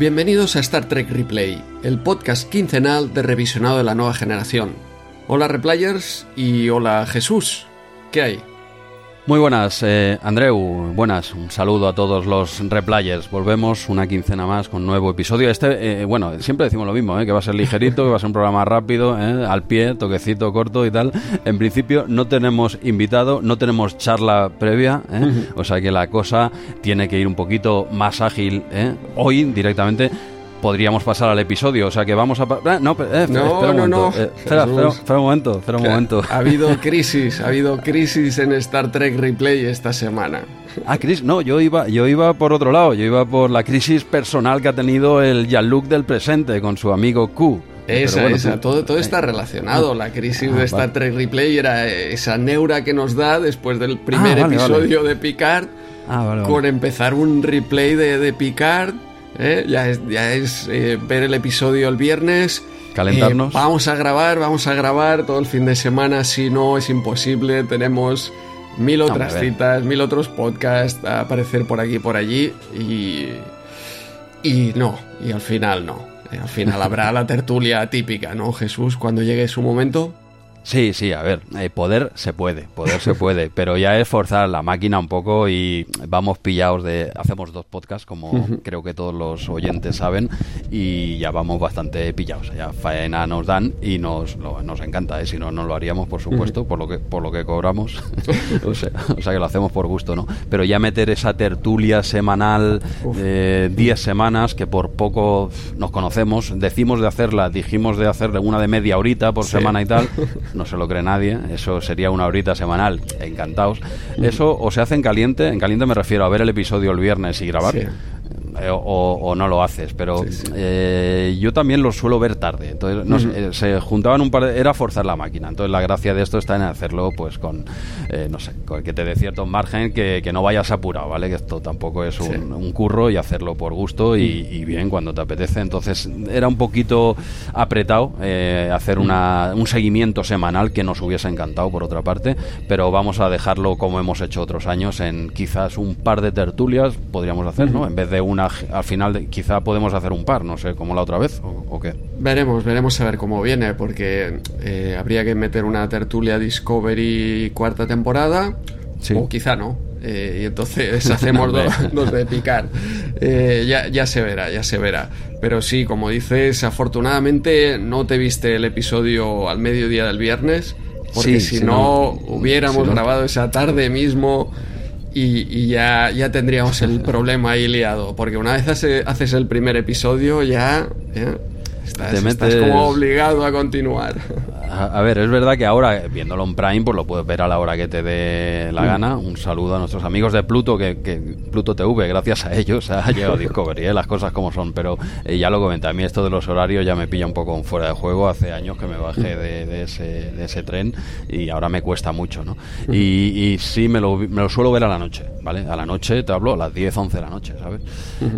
Bienvenidos a Star Trek Replay, el podcast quincenal de revisionado de la nueva generación. Hola Replayers y hola Jesús. ¿Qué hay? Muy buenas, eh, Andreu. Buenas, un saludo a todos los replayers. Volvemos una quincena más con nuevo episodio. Este, eh, bueno, siempre decimos lo mismo, eh, que va a ser ligerito, que va a ser un programa rápido, eh, al pie, toquecito corto y tal. En principio no tenemos invitado, no tenemos charla previa, eh, o sea que la cosa tiene que ir un poquito más ágil. eh. Hoy directamente podríamos pasar al episodio, o sea que vamos a... Ah, no, eh, No, espera un no, momento, no. eh, espera, espera, espera un momento, espera un momento. Ha habido crisis, ha habido crisis en Star Trek Replay esta semana. Ah, Chris, no, yo iba, yo iba por otro lado, yo iba por la crisis personal que ha tenido el Jean-Luc del presente con su amigo Q. Esa, bueno, esa, tú- todo, todo eh, está relacionado. La crisis Ah, de Star. Trek Replay era esa neura que nos da después del primer Ah, vale, episodio de Picard. Ah, vale, vale. con empezar un replay de, de Picard. ¿Eh? Ya es, ya es eh, ver el episodio el viernes. Calentarnos. Eh, vamos a grabar, vamos a grabar todo el fin de semana. Si no, es imposible. Tenemos mil otras citas, mil otros podcasts a aparecer por aquí y por allí. Y. Y no, y al final no. Eh, Al final habrá la tertulia típica, ¿no, Jesús? Cuando llegue su momento. Sí, sí, a ver, eh, poder se puede, poder se puede, pero ya es forzar la máquina un poco y vamos pillados de... Hacemos dos podcasts, como creo que todos los oyentes saben, y ya vamos bastante pillados, ya faena nos dan y nos, lo- nos encanta, ¿eh? si no, no lo haríamos, por supuesto, por lo que, por lo que cobramos, o, sea, o sea que lo hacemos por gusto, ¿no? Pero ya meter esa tertulia semanal de 10 semanas, que por poco nos conocemos, decimos de hacerla, dijimos de hacerle una de media horita por Sí. semana y tal, no se lo cree nadie, eso sería una horita semanal, encantados. Eso o se hace en caliente, en caliente me refiero a ver el episodio el viernes y grabar. Sí. Eh, O, o no lo haces, pero Sí, sí. eh, yo también lo suelo ver tarde. Entonces, no eh, se juntaban un par de, Era forzar la máquina. Entonces, la gracia de esto está en hacerlo, pues, con. eh, no sé, con que te dé cierto margen, que, que no vayas apurado, ¿vale? Que esto tampoco es un, Sí. un curro y hacerlo por gusto y, y bien cuando te apetece. Entonces, era un poquito apretado eh, hacer una, un seguimiento semanal que nos hubiese encantado, por otra parte, pero vamos a dejarlo como hemos hecho otros años, en quizás un par de tertulias podríamos hacer, ¿no? En vez de al final quizá podemos hacer un par, no sé, como la otra vez, o, o qué. Veremos, veremos a ver cómo viene, porque eh, habría que meter una tertulia Discovery cuarta temporada, Sí. o quizá no. eh, y entonces hacemos dos, dos de picar. Eh, ya, ya se verá, ya se verá. Pero sí, como dices, afortunadamente no te viste el episodio al mediodía del viernes, porque Sí, si si no, no- hubiéramos si no- grabado esa tarde mismo. Y, y ya, ya tendríamos el problema ahí liado. Porque una vez hace- haces el primer episodio, ya, ya estás, Te estás metes- como obligado a continuar. A, a ver, es verdad que ahora, viéndolo en Prime, pues lo puedes ver a la hora que te dé la gana. Un saludo a nuestros amigos de Pluto, que, que Pluto TV, gracias a ellos ha llegado Discovery, ¿eh? las cosas como son. Pero eh, ya lo comenté, a mí esto de los horarios ya me pilla un poco fuera de juego. Hace años que me bajé de, de ese, de ese tren y ahora me cuesta mucho, ¿no? Y, y sí, me lo, me lo suelo ver a la noche, ¿vale? A la noche, te hablo, a las 10, 11 de la noche, ¿sabes?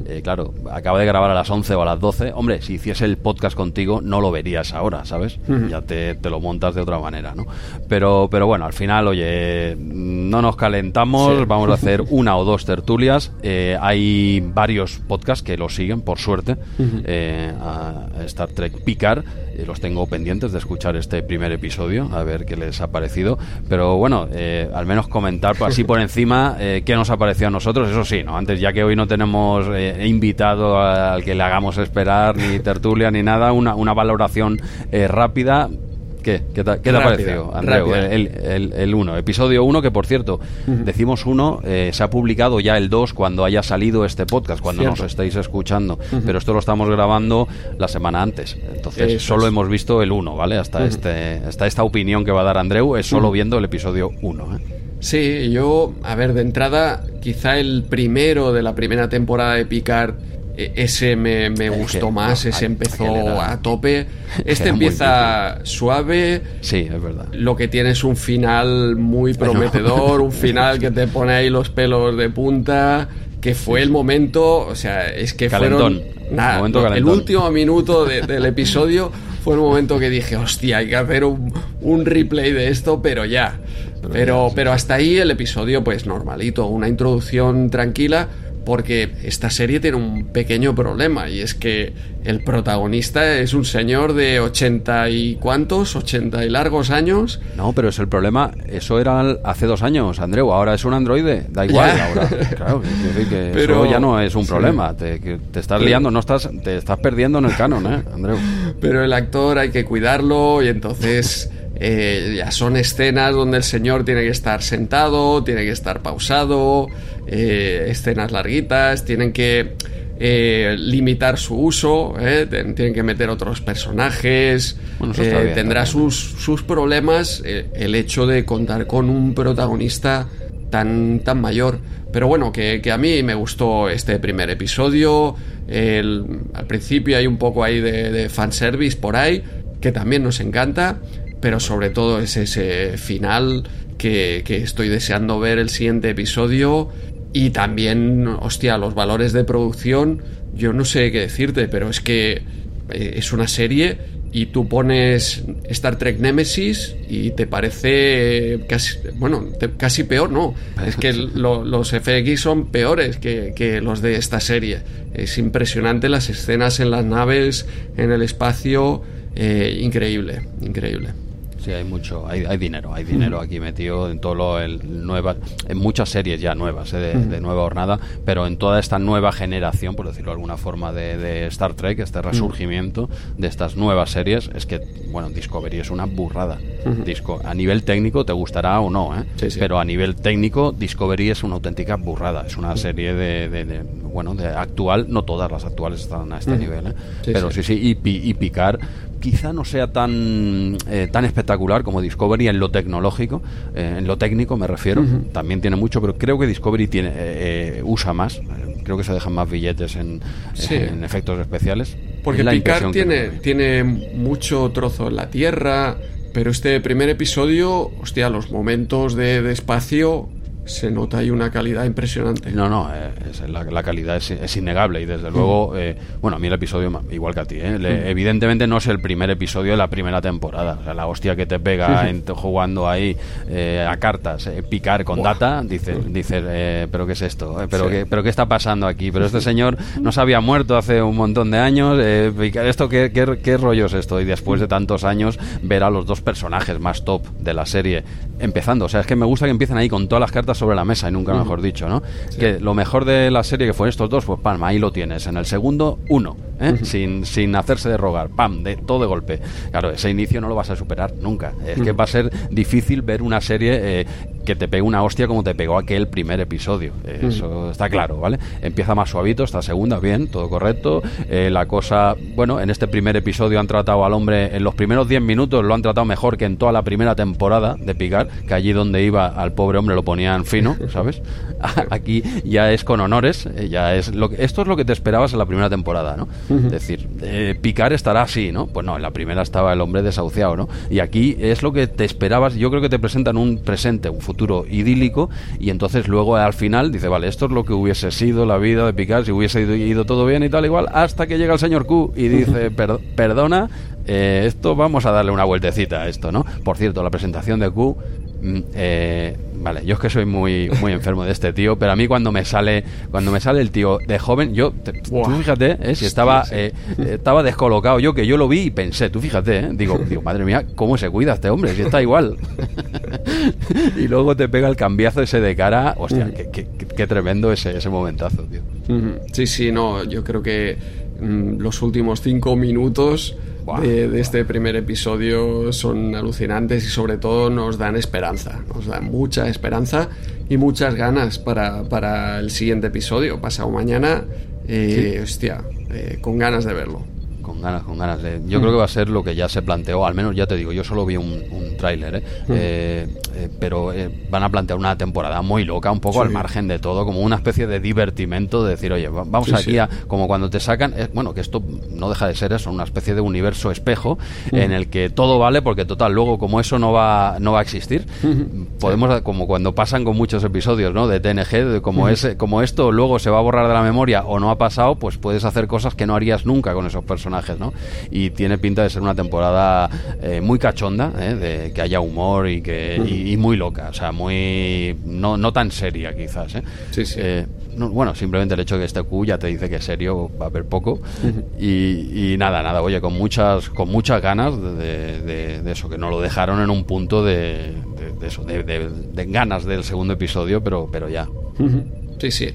Eh, claro, acabo de grabar a las 11 o a las 12. Hombre, si hiciese el podcast contigo, no lo verías ahora, ¿sabes? Ya te, te lo montas de otra manera, ¿no? Pero, pero bueno, al final, oye, no nos calentamos, Sí. vamos a hacer una o dos tertulias. Eh, hay varios podcasts que lo siguen, por suerte, eh, a Star Trek Picard. Eh, los tengo pendientes de escuchar este primer episodio, a ver qué les ha parecido. Pero bueno, eh, al menos comentar así por encima qué nos ha parecido a nosotros. Eso sí, ¿no? Antes, ya que hoy no tenemos invitado al que le hagamos esperar, ni tertulia, ni nada, una, una valoración eh, rápida. ¿Qué? ¿Qué te, qué te ha parecido, Andreu? El, el, el 1, episodio 1, que por cierto, decimos 1, se ha publicado ya el 2 cuando haya salido este podcast, cuando Cierto. nos estéis escuchando, pero esto lo estamos grabando la semana antes, entonces Eso solo es. hemos visto el 1, ¿vale? Hasta, este, hasta esta opinión que va a dar Andreu es solo viendo el episodio 1. ¿eh? Sí, yo, a ver, de entrada, quizá el primero de la primera temporada de Picard, eh, ese me, me gustó que, más, no, ese empezó era- a tope. Este empieza suave, Sí, es verdad. lo que tiene es un final muy prometedor, un final que te pone ahí los pelos de punta, que fue el momento, o sea, es que Calentón. fueron... nada, Momento el último minuto de- del episodio fue el momento que dije, hostia, hay que hacer un, un replay de esto, pero ya. Pero, pero hasta ahí el episodio, pues normalito, una introducción tranquila, porque esta serie tiene un pequeño problema y es que el protagonista es un señor de ochenta y cuantos, ochenta y largos años. No, pero es el problema, eso era hace dos años, Andreu, ahora es un androide, da igual, ahora, claro, que pero, eso ya no es un problema, te, te, estás liando, no estás, te estás perdiendo en el canon, ¿eh, Andreu? Pero el actor hay que cuidarlo y entonces... Eh, ya son escenas donde el señor tiene que estar sentado, tiene que estar pausado, eh, escenas larguitas, tienen que eh, limitar su uso, tienen que meter otros personajes, tendrá sus, sus, problemas el hecho de contar con un protagonista tan, tan mayor. Pero bueno, que, a mí me gustó este primer episodio. al principio hay un poco ahí de, de fanservice por ahí, que también nos encanta pero sobre todo es ese final que, estoy deseando ver el siguiente episodio y también, hostia, los valores de producción, yo no sé qué decirte, pero es que eh, es una serie y tú pones Star Trek Nemesis y te parece casi, bueno, casi peor, no. Es que los FX son peores que, los de esta serie. Es impresionante las escenas en las naves, en el espacio, eh, increíble, increíble. Sí, hay mucho, hay, hay dinero, hay dinero aquí metido en todo lo el nueva, en muchas series ya nuevas, eh, de, nueva hornada, pero en toda esta nueva generación, por decirlo de alguna forma, de, Star Trek, este resurgimiento de estas nuevas series, es que, bueno, Discovery es una burrada. Disco, a nivel técnico te gustará o no, ¿eh? pero a nivel técnico Discovery es una auténtica burrada. Es una serie de, bueno, de actual, no todas las actuales están a este nivel, ¿eh? pero sí, sí, y, y Picar quizá no sea tan, eh, tan espectacular como Discovery en lo tecnológico, eh, en lo técnico me refiero, también tiene mucho, pero creo que Discovery tiene, eh, usa más, creo que se dejan más billetes en, en efectos especiales. Porque Picard tiene, tiene mucho trozo en la Tierra, pero este primer episodio, hostia, los momentos de, de espacio se nota ahí una calidad impresionante. No, no, eh, la, calidad es, innegable y desde luego, eh, bueno, a mí el episodio, igual que a ti, eh, mm. evidentemente no es el primer episodio de la primera temporada. O sea, la hostia que te pega jugando ahí a cartas, picar con data, dices, dice, pero ¿qué es esto? ¿Pero, qué, ¿Pero qué está pasando aquí? Pero este señor no se había muerto hace un montón de años, ¿esto qué, qué, qué rollo es esto? Y después de tantos años, ver a los dos personajes más top de la serie empezando. O sea, es que me gusta que empiecen ahí con todas las cartas sobre la mesa y nunca mejor dicho, ¿no? Que lo mejor de la serie que fueron estos dos, pues palma, ahí lo tienes. En el segundo, uno, ¿eh? sin, sin hacerse de rogar, pam, de todo de golpe. Claro, ese inicio no lo vas a superar nunca. Es que va a ser difícil ver una serie eh, que te pegue una hostia como te pegó aquel primer episodio. Eso está claro, ¿vale? Empieza más suavito, esta segunda, bien, todo correcto. Eh, la cosa, bueno, en este primer episodio han tratado al hombre, en los primeros 10 minutos lo han tratado mejor que en toda la primera temporada de Picar, que allí donde iba al pobre hombre lo ponían fino, ¿sabes? Aquí ya es con honores, eh, ya es lo que, esto es lo que te esperabas en la primera temporada, ¿no? Es decir, eh, Picar estará así, ¿no? Pues no, en la primera estaba el hombre desahuciado, ¿no? Y aquí es lo que te esperabas, yo creo que te presentan un presente, un futuro idílico y entonces luego al final dice, vale, esto es lo que hubiese sido la vida de Picard si hubiese ido, todo bien y tal igual, hasta que llega el señor Q y dice, perdona, eh, esto vamos a darle una vueltecita a esto, ¿no? Por cierto, la presentación de Q eh, vale, yo es que soy muy, muy enfermo de este tío, pero a mí cuando me sale, cuando me sale el tío de joven, yo, tú fíjate, ¿eh? si estaba, eh, estaba descolocado, yo que yo lo vi y pensé, tú fíjate, ¿eh? digo, digo, madre mía, cómo se cuida este hombre, si está igual. y luego te pega el cambiazo ese de cara, hostia, qué, qué, qué tremendo ese, ese momentazo, tío. Sí, sí, no, yo creo que mm, los últimos cinco minutos de, este primer episodio son alucinantes y sobre todo nos dan esperanza, nos dan mucha esperanza y muchas ganas para, el siguiente episodio, pasado mañana, eh, hostia, eh, con ganas de verlo ganas, con ganas. De, yo creo que va a ser lo que ya se planteó, al menos ya te digo, yo solo vi un, un tráiler, ¿eh? eh eh, pero eh, van a plantear una temporada muy loca, un poco al margen de todo, como una especie de divertimento de decir, oye, vamos aquí a, como cuando te sacan, bueno, que esto no deja de ser eso, una especie de universo espejo en el que todo vale porque total, luego como eso no va, no va a existir, podemos, como cuando pasan con muchos episodios, ¿no? De TNG, de como, ese, como esto luego se va a borrar de la memoria o no ha pasado, pues puedes hacer cosas que no harías nunca con esos personajes, ¿no? Y tiene pinta de ser una temporada muy cachonda, de que haya humor y que y muy loca, o sea, muy. No, no tan seria, quizás. ¿eh? Sí, sí. Eh, bueno, simplemente el hecho de que este Q ya te dice que serio va a haber poco. y, nada, nada, oye, con muchas, con muchas ganas de, eso, que no lo dejaron en un punto de, eso, de, ganas del segundo episodio, pero, pero ya. Sí, sí.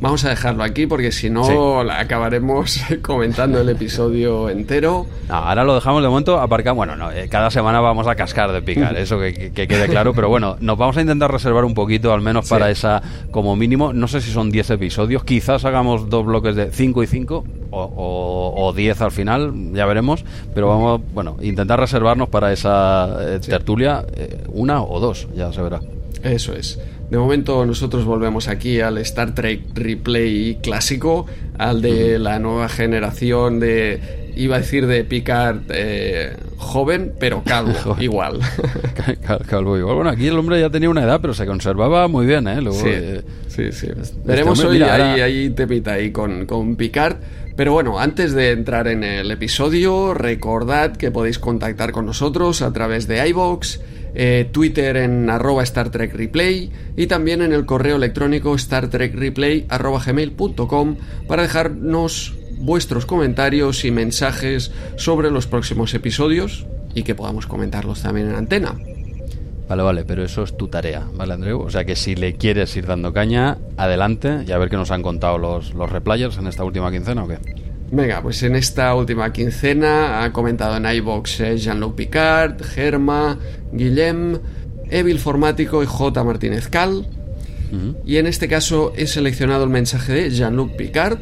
Vamos a dejarlo aquí porque si no acabaremos comentando el episodio entero. ahora lo dejamos de momento aparcado. Bueno, no, eh, cada semana vamos a cascar de picar, eso que, quede claro. Pero bueno, nos vamos a intentar reservar un poquito, al menos para esa, como mínimo. No sé si son 10 episodios. Quizás hagamos dos bloques de 5 y 5 o 10 al final, ya veremos. Pero vamos, bueno, intentar reservarnos para esa eh, tertulia eh, una o dos, ya se verá. Eso es. De momento nosotros volvemos aquí al Star Trek Replay clásico, al de la nueva generación de, iba a decir de Picard eh, joven, pero calvo, igual. calvo igual. Bueno, aquí el hombre ya tenía una edad, pero se conservaba muy bien, ¿eh? sí, eh, sí, sí. Este Veremos hoy ahí, ahí te ahí con, con Picard. Pero bueno, antes de entrar en el episodio, recordad que podéis contactar con nosotros a través de iVoox, eh, Twitter en arroba Star Trek Replay y también en el correo electrónico Star para dejarnos vuestros comentarios y mensajes sobre los próximos episodios y que podamos comentarlos también en antena. Vale, vale, pero eso es tu tarea, ¿vale, Andreu? O sea que si le quieres ir dando caña, adelante y a ver qué nos han contado los, los replayers en esta última quincena o qué. Venga, pues en esta última quincena ha comentado en iBox eh, Jean-Luc Picard, Germa, Guillem, Evil Formático y J. Martínez Cal. Y en este caso he seleccionado el mensaje de Jean-Luc Picard,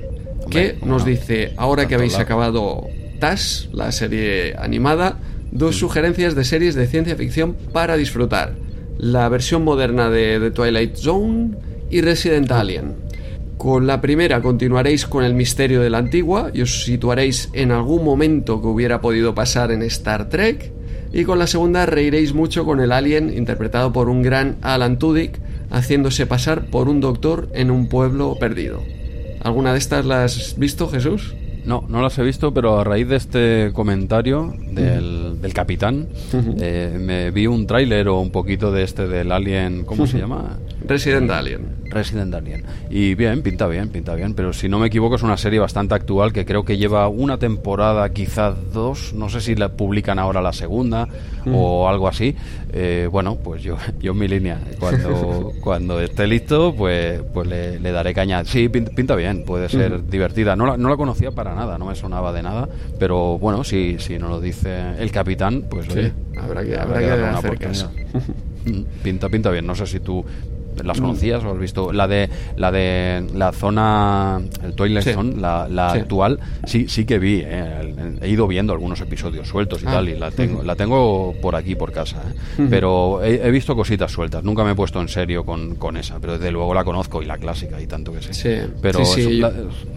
que nos dice, ahora que habéis acabado TAS, la serie animada, dos sugerencias de series de ciencia ficción para disfrutar. La versión moderna de The Twilight Zone y Resident ah. Alien. Con la primera continuaréis con el misterio de la antigua y os situaréis en algún momento que hubiera podido pasar en Star Trek. Y con la segunda reiréis mucho con el alien interpretado por un gran Alan Tudyk haciéndose pasar por un doctor en un pueblo perdido. ¿Alguna de estas las has visto, Jesús? No, no las he visto, pero a raíz de este comentario del, del capitán, eh, me vi un tráiler o un poquito de este del Alien, ¿cómo se llama? Resident Alien. Resident Alien. Y bien, pinta bien, pinta bien, pero si no me equivoco es una serie bastante actual que creo que lleva una temporada, quizás dos, no sé si la publican ahora la segunda o algo así. Eh, bueno, pues yo, yo en mi línea, cuando, cuando esté listo, pues, pues le, daré caña. Sí, pinta bien, puede ser divertida. No la, no la conocía para nada, no me sonaba de nada, pero bueno, si, si nos lo dice el capitán, pues sí, habrá que, habrá que, hacer caso. Pinta, pinta bien. No sé si tú ¿Las conocías o has visto? La de la de la zona, el Toilet Zone, la, actual, sí sí que vi. Eh, he ido viendo algunos episodios sueltos y ah. tal, y la tengo, la tengo por aquí, por casa. ¿eh? Pero he, visto cositas sueltas. Nunca me he puesto en serio con, con, esa, pero desde luego la conozco y la clásica y tanto que sé. Sí, pero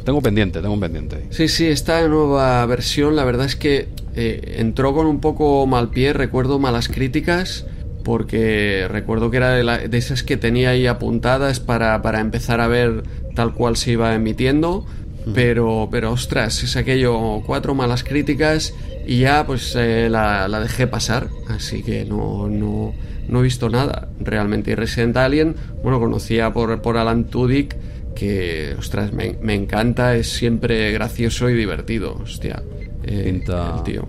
tengo pendiente, tengo un pendiente. Sí, sí, esta nueva versión, la verdad es que eh, entró con un poco mal pie, recuerdo malas críticas porque recuerdo que era de, esas que tenía ahí apuntadas para, para, empezar a ver tal cual se iba emitiendo, pero, pero ostras, es aquello, cuatro malas críticas y ya pues eh, la, la, dejé pasar, así que no, no, no, he visto nada realmente. Y Resident Alien, bueno, conocía por, por Alan Tudyk, que ostras, me, me encanta, es siempre gracioso y divertido, hostia. Eh, el tío.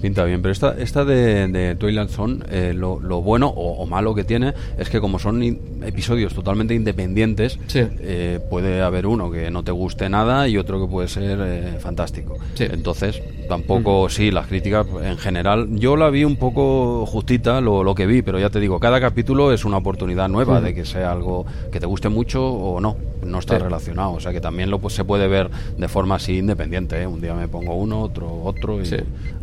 Pinta bien, pero esta, esta de, de Twilight Zone, eh, lo, lo, bueno o, malo que tiene es que como son episodios totalmente independientes, eh, puede haber uno que no te guste nada y otro que puede ser eh, fantástico. Entonces, tampoco, sí, las críticas en general, yo la vi un poco justita lo, lo, que vi, pero ya te digo, cada capítulo es una oportunidad nueva de que sea algo que te guste mucho o no, no está relacionado, o sea que también lo pues, se puede ver de forma así independiente, un día me pongo uno, otro otro,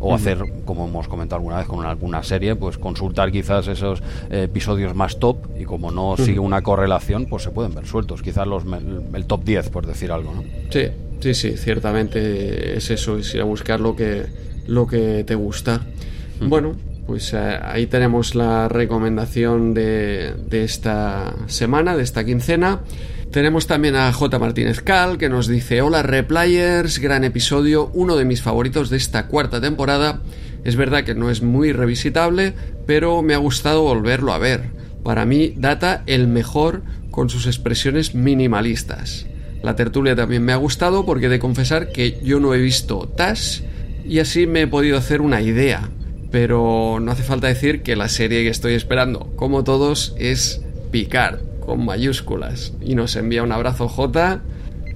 o hacer como hemos comentado alguna vez con alguna serie, pues consultar quizás esos eh, episodios más top y como no sigue una correlación, pues se pueden ver sueltos, quizás los el top 10, por decir algo, ¿no? Sí, sí, sí, ciertamente es eso, es ir a buscar lo que, lo que te gusta. Bueno, pues eh, ahí tenemos la recomendación de, de esta semana, de esta quincena. Tenemos también a J. Martínez Cal que nos dice Hola Replayers, gran episodio, uno de mis favoritos de esta cuarta temporada. Es verdad que no es muy revisitable, pero me ha gustado volverlo a ver. para mí Data el mejor con sus expresiones minimalistas. La tertulia también me ha gustado porque he de confesar que yo no he visto TAS y así me he podido hacer una idea. Pero no hace falta decir que la serie que estoy esperando, como todos, es Picard, con mayúsculas. Y nos envía un abrazo J.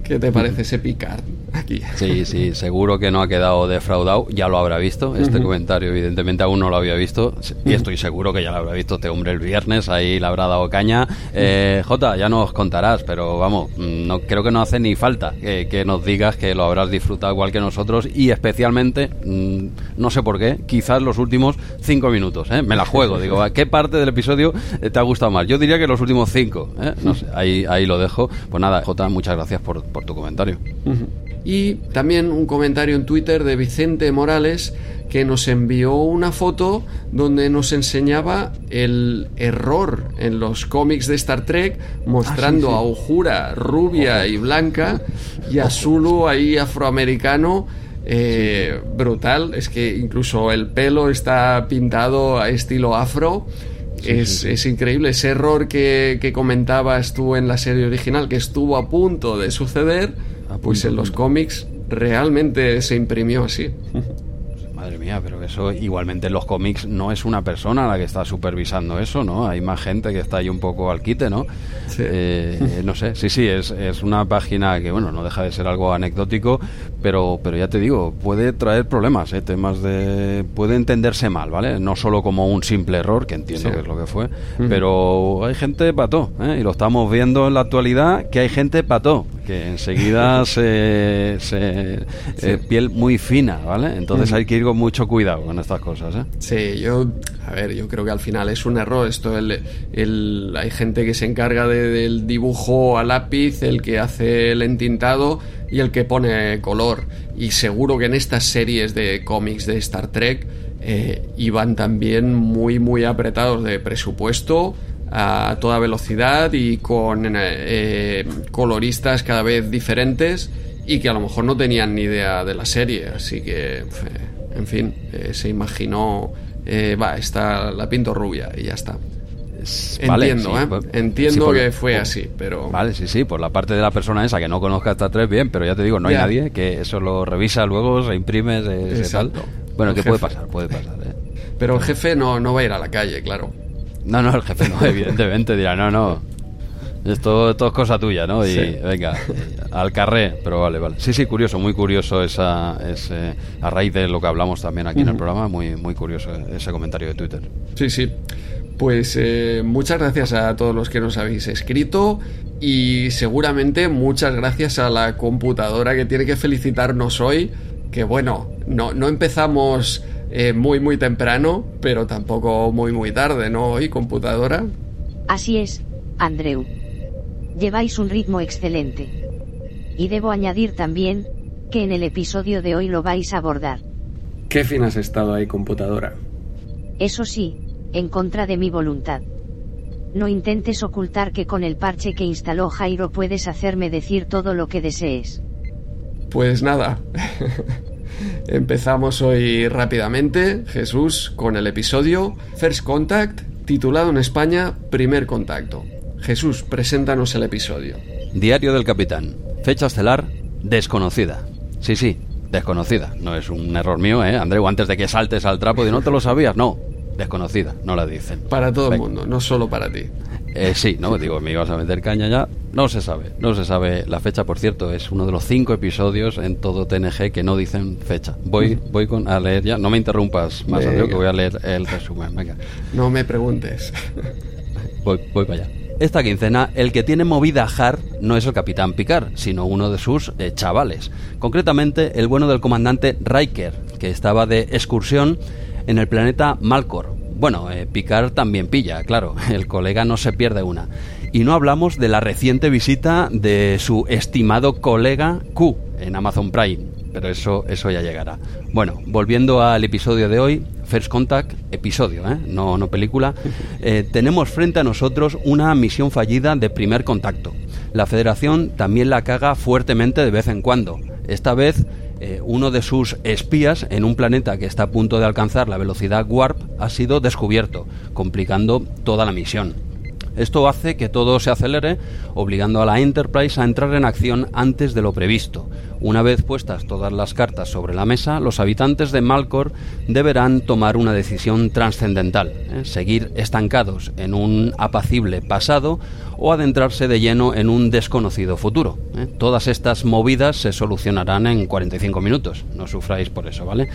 ¿Qué te parece ese Picard? Aquí. Sí, sí, seguro que no ha quedado defraudado, ya lo habrá visto. Este comentario, evidentemente, aún no lo había visto. Y estoy seguro que ya lo habrá visto este hombre el viernes, ahí le habrá dado caña. Eh, Jota, ya nos contarás, pero vamos, mm, no creo que no hace ni falta que, nos digas que lo habrás disfrutado igual que nosotros y especialmente, mm, no sé por qué, quizás los últimos cinco minutos. ¿eh? Me la juego, digo, ¿a qué parte del episodio te ha gustado más? Yo diría que los últimos cinco. ¿eh? No sé, ahí, ahí lo dejo. Pues nada, Jota, muchas gracias por, por tu comentario. Y también un comentario en Twitter de Vicente Morales que nos envió una foto donde nos enseñaba el error en los cómics de Star Trek, mostrando a Uhura rubia y blanca y a Zulu ahí afroamericano. Eh, brutal, es que incluso el pelo está pintado a estilo afro. es, es, increíble ese error que, que comentabas tú en la serie original, que estuvo a punto de suceder pues en los cómics realmente se imprimió así. Madre mía, pero eso igualmente en los cómics no es una persona la que está supervisando eso, ¿no? Hay más gente que está ahí un poco al quite, ¿no? Eh, no sé, sí, sí, es, es, una página que, bueno, no deja de ser algo anecdótico, pero, pero ya te digo, puede traer problemas, ¿eh? temas de... puede entenderse mal, ¿vale? No solo como un simple error, que entiendo que es lo que fue, pero hay gente pató, ¿eh? Y lo estamos viendo en la actualidad, que hay gente pató, que enseguida se... se eh, piel muy fina, ¿vale? Entonces hay que ir mucho cuidado con estas cosas. ¿eh? Sí, yo, a ver, yo creo que al final es un error. Esto, el, el hay gente que se encarga del dibujo a lápiz, el que hace el entintado y el que pone color. Y seguro que en estas series de cómics de Star Trek eh, iban también muy, muy apretados de presupuesto a toda velocidad y con eh, coloristas cada vez diferentes y que a lo mejor no tenían ni idea de la serie, así que en fin, eh, se imaginó, eh, va, está la pinto rubia y ya está. Entiendo, ¿eh? Pues, Entiendo que fue así, pero... Vale, sí, sí, por la parte de la persona esa que no conozca esta tres, bien, pero ya te digo, no hay nadie que eso lo revisa luego, se imprime, se, tal. Bueno, que puede pasar, puede pasar. ¿eh? Pero el jefe no, no va a ir a la calle, claro. No, no, el jefe no, evidentemente dirá, no, no, esto, es cosa tuya, ¿no? Y venga, al carré, pero vale, vale. Sí, sí, curioso, muy curioso esa, ese, a raíz de lo que hablamos también aquí en el programa, muy, muy curioso ese comentario de Twitter. Sí, sí. Pues eh, muchas gracias a todos los que nos habéis escrito y seguramente muchas gracias a la computadora que tiene que felicitarnos hoy, que bueno, no, no empezamos eh, muy muy temprano, pero tampoco muy muy tarde, ¿no? Hoy, computadora. Así es, Andreu. Lleváis un ritmo excelente. Y debo añadir también, que en el episodio de hoy lo vais a abordar. Qué fin has estado ahí, computadora. Eso sí, en contra de mi voluntad. No intentes ocultar que con el parche que instaló Jairo puedes hacerme decir todo lo que desees. Pues nada. Empezamos hoy rápidamente, Jesús, con el episodio First Contact, titulado en España Primer Contacto. Jesús, preséntanos el episodio. Diario del Capitán. Fecha estelar desconocida. Sí, sí, desconocida. No es un error mío, ¿eh? Andreu, antes de que saltes al trapo y no te lo sabías, no. Desconocida, no la dicen. Para todo el mundo, no solo para ti. Eh, sí, no, digo, me ibas a meter caña ya. No se sabe, no se sabe la fecha, por cierto, es uno de los cinco episodios en todo TNG que no dicen fecha. Voy, voy con, a leer ya, no me interrumpas más, Andreu, que voy a leer el resumen. Venga. No me preguntes. Voy, voy para allá. Esta quincena, el que tiene movida Har no es el capitán Picard, sino uno de sus eh, chavales. Concretamente, el bueno del comandante Riker, que estaba de excursión en el planeta Malcor. Bueno, eh, Picard también pilla, claro, el colega no se pierde una. Y no hablamos de la reciente visita de su estimado colega Q en Amazon Prime, pero eso, eso ya llegará. Bueno, volviendo al episodio de hoy, First Contact, episodio, ¿eh? no, no película, eh, tenemos frente a nosotros una misión fallida de primer contacto. La Federación también la caga fuertemente de vez en cuando. Esta vez eh, uno de sus espías en un planeta que está a punto de alcanzar la velocidad warp ha sido descubierto, complicando toda la misión. Esto hace que todo se acelere, obligando a la Enterprise a entrar en acción antes de lo previsto. Una vez puestas todas las cartas sobre la mesa, los habitantes de Malcor deberán tomar una decisión trascendental, ¿eh? seguir estancados en un apacible pasado o adentrarse de lleno en un desconocido futuro. ¿eh? Todas estas movidas se solucionarán en 45 minutos, no sufráis por eso, ¿vale?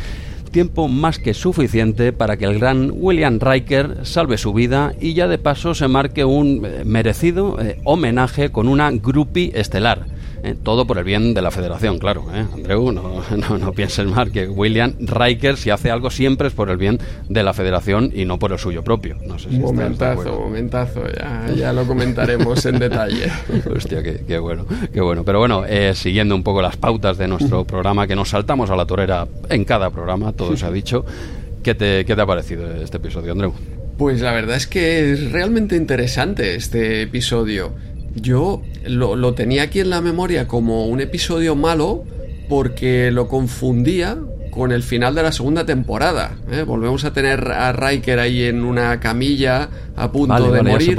Tiempo más que suficiente para que el gran William Riker salve su vida y ya de paso se marque un eh, merecido homenaje con una groupie estelar ¿eh? todo por el bien de la federación, claro. ¿eh? Andreu, no, no, no, pienses mal que William Riker, si hace algo, siempre es por el bien de la federación y no por el suyo propio. No sé si momentazo, momentazo, ya, ya, lo comentaremos en detalle. Hostia, qué, bueno, qué bueno. Pero bueno, eh, siguiendo un poco las pautas de nuestro programa, que nos saltamos a la torera en cada programa, todo se ha dicho. ¿Qué te, ¿Qué te ha parecido este episodio, Andreu? Pues la verdad es que es realmente interesante este episodio. Yo lo, tenía aquí en la memoria como un episodio malo porque lo confundía con el final de la segunda temporada. ¿eh? Volvemos a tener a Riker ahí en una camilla a punto de morir.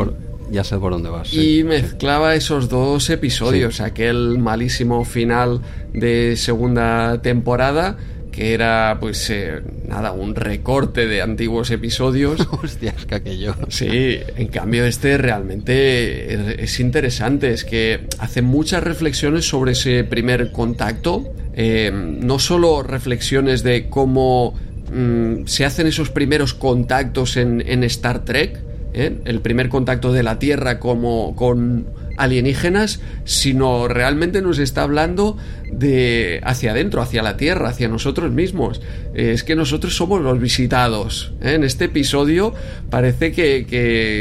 Ya sé, por, dónde vas. y mezclaba esos dos episodios, aquel malísimo final de segunda temporada que era pues eh, nada, un recorte de antiguos episodios. Hostias, que aquello. Sí, en cambio este realmente es, interesante, es que hace muchas reflexiones sobre ese primer contacto, eh, no solo reflexiones de cómo mm, se hacen esos primeros contactos en, en Star Trek, ¿eh? el primer contacto de la Tierra como con alienígenas, sino realmente nos está hablando de hacia adentro, hacia la Tierra, hacia nosotros mismos. Es que nosotros somos los visitados. ¿eh? En este episodio parece que,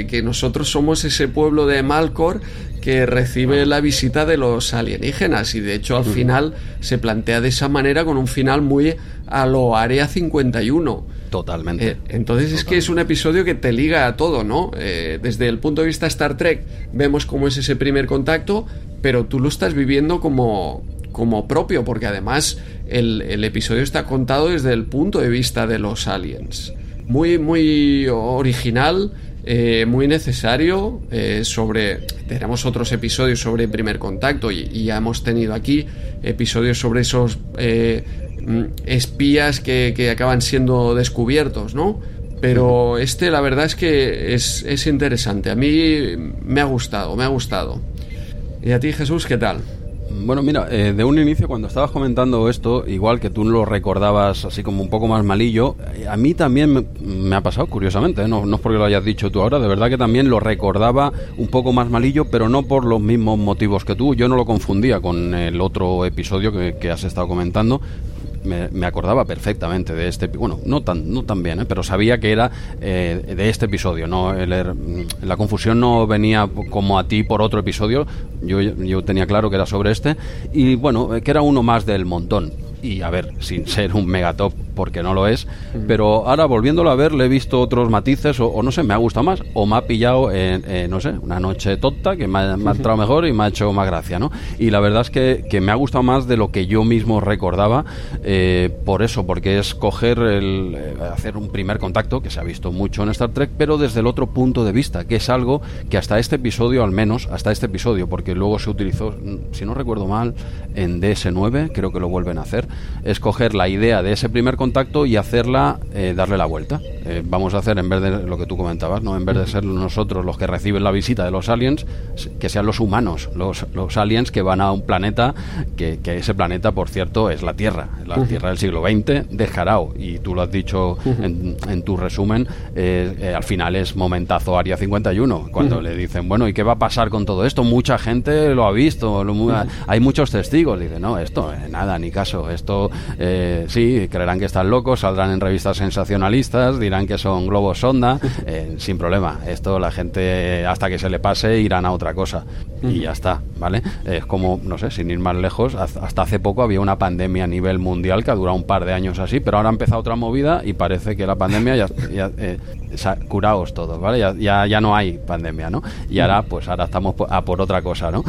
que, nosotros somos ese pueblo de Malcor que recibe la visita de los alienígenas y de hecho al final se plantea de esa manera con un final muy a lo Área 51. Totalmente. Eh, entonces es que es un episodio que te liga a todo, ¿no? Eh, desde el punto de vista Star Trek vemos cómo es ese primer contacto, pero tú lo estás viviendo como, como propio, porque además el, el episodio está contado desde el punto de vista de los aliens. Muy, muy original eh, muy necesario eh, sobre tenemos otros episodios sobre primer contacto y, ya hemos tenido aquí episodios sobre esos eh, espías que, acaban siendo descubiertos no pero este la verdad es que es, es interesante. A mí me ha gustado me ha gustado. Y a ti Jesús qué tal bueno, mira, eh, de un inicio cuando estabas comentando esto, igual que tú lo recordabas así como un poco más malillo, eh, a mí también me, ha pasado, curiosamente, ¿eh? no, no, es porque lo hayas dicho tú ahora, de verdad que también lo recordaba un poco más malillo, pero no por los mismos motivos que tú, yo no lo confundía con el otro episodio que, que has estado comentando, me, acordaba perfectamente de este bueno no tan no tan bien ¿eh? pero sabía que era eh, de este episodio no er, la confusión no venía como a ti por otro episodio yo, yo tenía claro que era sobre este y bueno que era uno más del montón y a ver, sin ser un megatop porque no lo es, pero ahora volviéndolo a ver le he visto otros matices o, no sé, me ha gustado más o me ha pillado, en, no sé, una noche tonta que me ha, entrado mejor y me ha hecho más gracia, ¿no? Y la verdad es que, que me ha gustado más de lo que yo mismo recordaba eh, por eso, porque es coger el, eh, hacer un primer contacto que se ha visto mucho en Star Trek, pero desde el otro punto de vista, que es algo que hasta este episodio, al menos, hasta este episodio, porque luego se utilizó, si no recuerdo mal, en DS9, creo que lo vuelven a hacer, es coger la idea de ese primer contacto y hacerla, eh, darle la vuelta. Eh, vamos a hacer, en vez de lo que tú comentabas, ¿no? en vez de ser nosotros los que reciben la visita de los aliens, que sean los humanos, los, los aliens que van a un planeta, que, ese planeta, por cierto, es la Tierra, la Tierra del siglo XX, de Jarao. Y tú lo has dicho en, tu resumen, eh, al final es momentazo Área 51, cuando le dicen, bueno, ¿y qué va a pasar con todo esto? Mucha gente lo ha visto, hay muchos testigos. Dice, no, esto, nada, ni caso, esto eh, sí, creerán que están locos, saldrán en revistas sensacionalistas, dirán que son globos sonda, eh, sin problema. Esto la gente, hasta que se le pase, irán a otra cosa. Y ya está, ¿vale? Es como, no sé, sin ir más lejos, hasta hace poco había una pandemia a nivel mundial que ha durado un par de años así, pero ahora ha empezado otra movida y parece que la pandemia ya, ya eh, curaos todos, ¿vale? Ya, ya, no hay pandemia, ¿no? Y ahora, pues ahora estamos a por otra cosa, ¿no?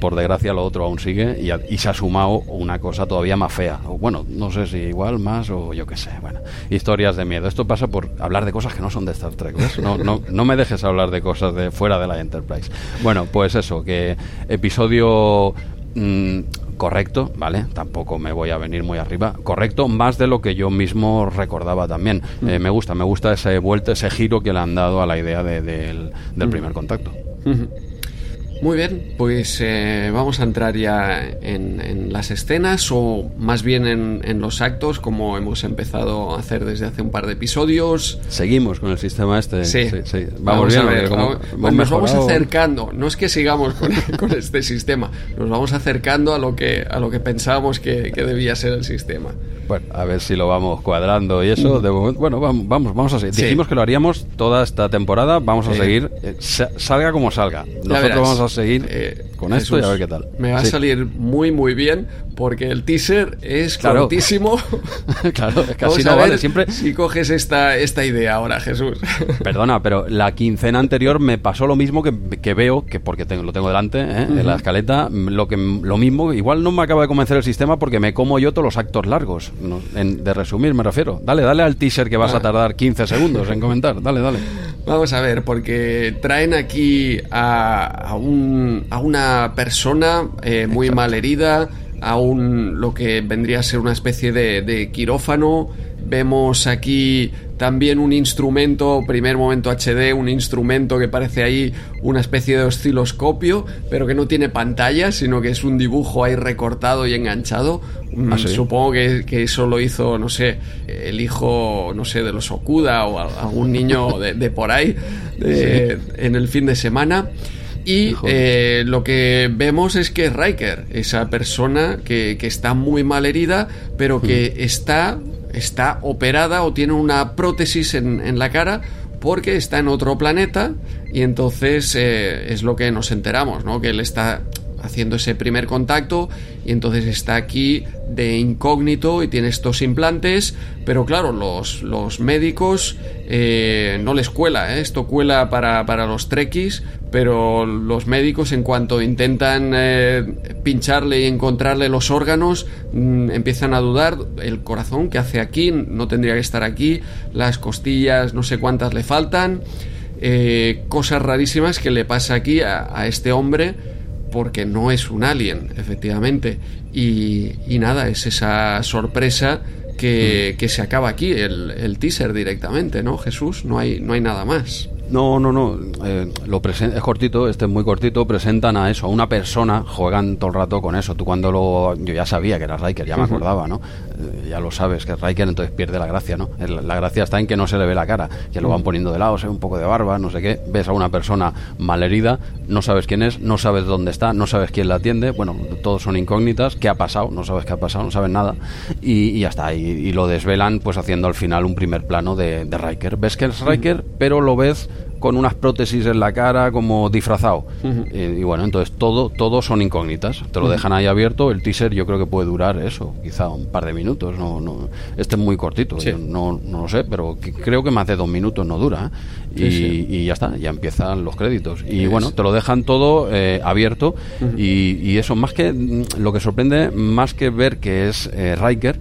por desgracia lo otro aún sigue y, y se ha sumado una cosa todavía más fea fea. O, bueno, no sé si igual, más o yo qué sé. Bueno, historias de miedo. Esto pasa por hablar de cosas que no son de Star Trek. No, no, no me dejes hablar de cosas de fuera de la Enterprise. Bueno, pues eso, que episodio mm, correcto, ¿vale? Tampoco me voy a venir muy arriba. Correcto, más de lo que yo mismo recordaba también. Mm. Eh, me gusta, me gusta ese vuelta, ese giro que le han dado a la idea de- del, del Mm. primer contacto. Muy bien, pues eh, vamos a entrar ya en, en las escenas o más bien en, en los actos como hemos empezado a hacer desde hace un par de episodios. Seguimos con el sistema este. Sí, Vamos, a ver. vamos- pues nos vamos acercando. No es que sigamos con, con este sistema, nos vamos acercando a lo que a lo que pensábamos que, que debía ser el sistema. Bueno, a ver si lo vamos cuadrando y eso. De momento, bueno, vamos, vamos, vamos a seguir. Sí. Dijimos que lo haríamos toda esta temporada. Vamos a Sí. seguir, eh, sa- salga como salga. Nosotros vamos a seguir Eh, con esto y a Jesús, ver qué tal. Me va a salir muy muy bien porque el teaser es Claro. cortísimo. claro, es que Vamos así a no vale. Siempre. si coges esta, esta idea ahora, Jesús. Perdona, pero la quincena anterior me pasó lo mismo que, que veo, que porque tengo- lo tengo delante, ¿eh? en la escaleta, lo que lo mismo, igual no me acaba de convencer el sistema porque me como yo todos los actos largos. ¿No? En- de resumir, me refiero. Dale, dale al teaser que vas a tardar 15 segundos en comentar. Dale, dale. Vamos a ver, porque traen aquí a, a un- a una persona eh, muy mal herida, a un, lo que vendría a ser una especie de, de quirófano. Vemos aquí también un instrumento, primer momento HD, un instrumento que parece ahí una especie de osciloscopio, pero que no tiene pantalla, sino que es un dibujo ahí recortado y enganchado. Mm, ¿Ah, sí? Supongo que, que eso lo hizo, no sé, el hijo, no sé, de los Okuda o algún niño de, de por ahí de- en el fin de semana. Y eh, lo que vemos es que Riker, esa persona que, que está muy mal herida, pero que está, está operada o tiene una prótesis en, en la cara porque está en otro planeta y entonces eh, es lo que nos enteramos, ¿no? Que él está haciendo ese primer contacto y entonces está aquí de incógnito y tiene estos implantes, pero claro, los, los médicos eh, no les cuela, ¿eh? esto cuela para, para los trekkies, pero los médicos en cuanto intentan eh, pincharle y encontrarle los órganos, mm, empiezan a dudar, el corazón que hace aquí, no tendría que estar aquí, las costillas, no sé cuántas le faltan, cosas rarísimas que le pasa aquí a, a este hombre porque no es un alien, efectivamente. Y, y nada, es esa sorpresa que, que se acaba aquí, el, el teaser directamente, ¿no, Jesús? No hay, no hay nada más. No, no, no. eh, lo es cortito, este es muy cortito. Presentan a eso, a una persona, juegan todo el rato con eso. Tú cuando lo. Yo ya sabía que era Riker, ya me acordaba, ¿no? Ya lo sabes, que es Riker, entonces pierde la gracia, ¿no? La gracia está en que no se le ve la cara, que lo van poniendo de lado, se ve un poco de barba, no sé qué. Ves a una persona malherida, no sabes quién es, no sabes dónde está, no sabes quién la atiende. Bueno, todos son incógnitas. ¿Qué ha pasado? No sabes qué ha pasado, no sabes nada. Y, y ya está. Y, y lo desvelan, pues haciendo al final un primer plano de, de Riker. Ves que es Riker, pero lo ves con unas prótesis en la cara como disfrazado. Eh, y bueno entonces todo todo son incógnitas. Te lo dejan ahí abierto. El teaser yo creo que puede durar eso quizá un par de minutos no no este es muy cortito Sí. yo no, no lo sé pero que- creo que más de dos minutos no dura ¿eh? Sí, y, sí. y ya está ya empiezan los créditos. Y bueno te lo dejan todo eh, abierto. Y, y eso más que mm, lo que sorprende más que ver que es eh, Riker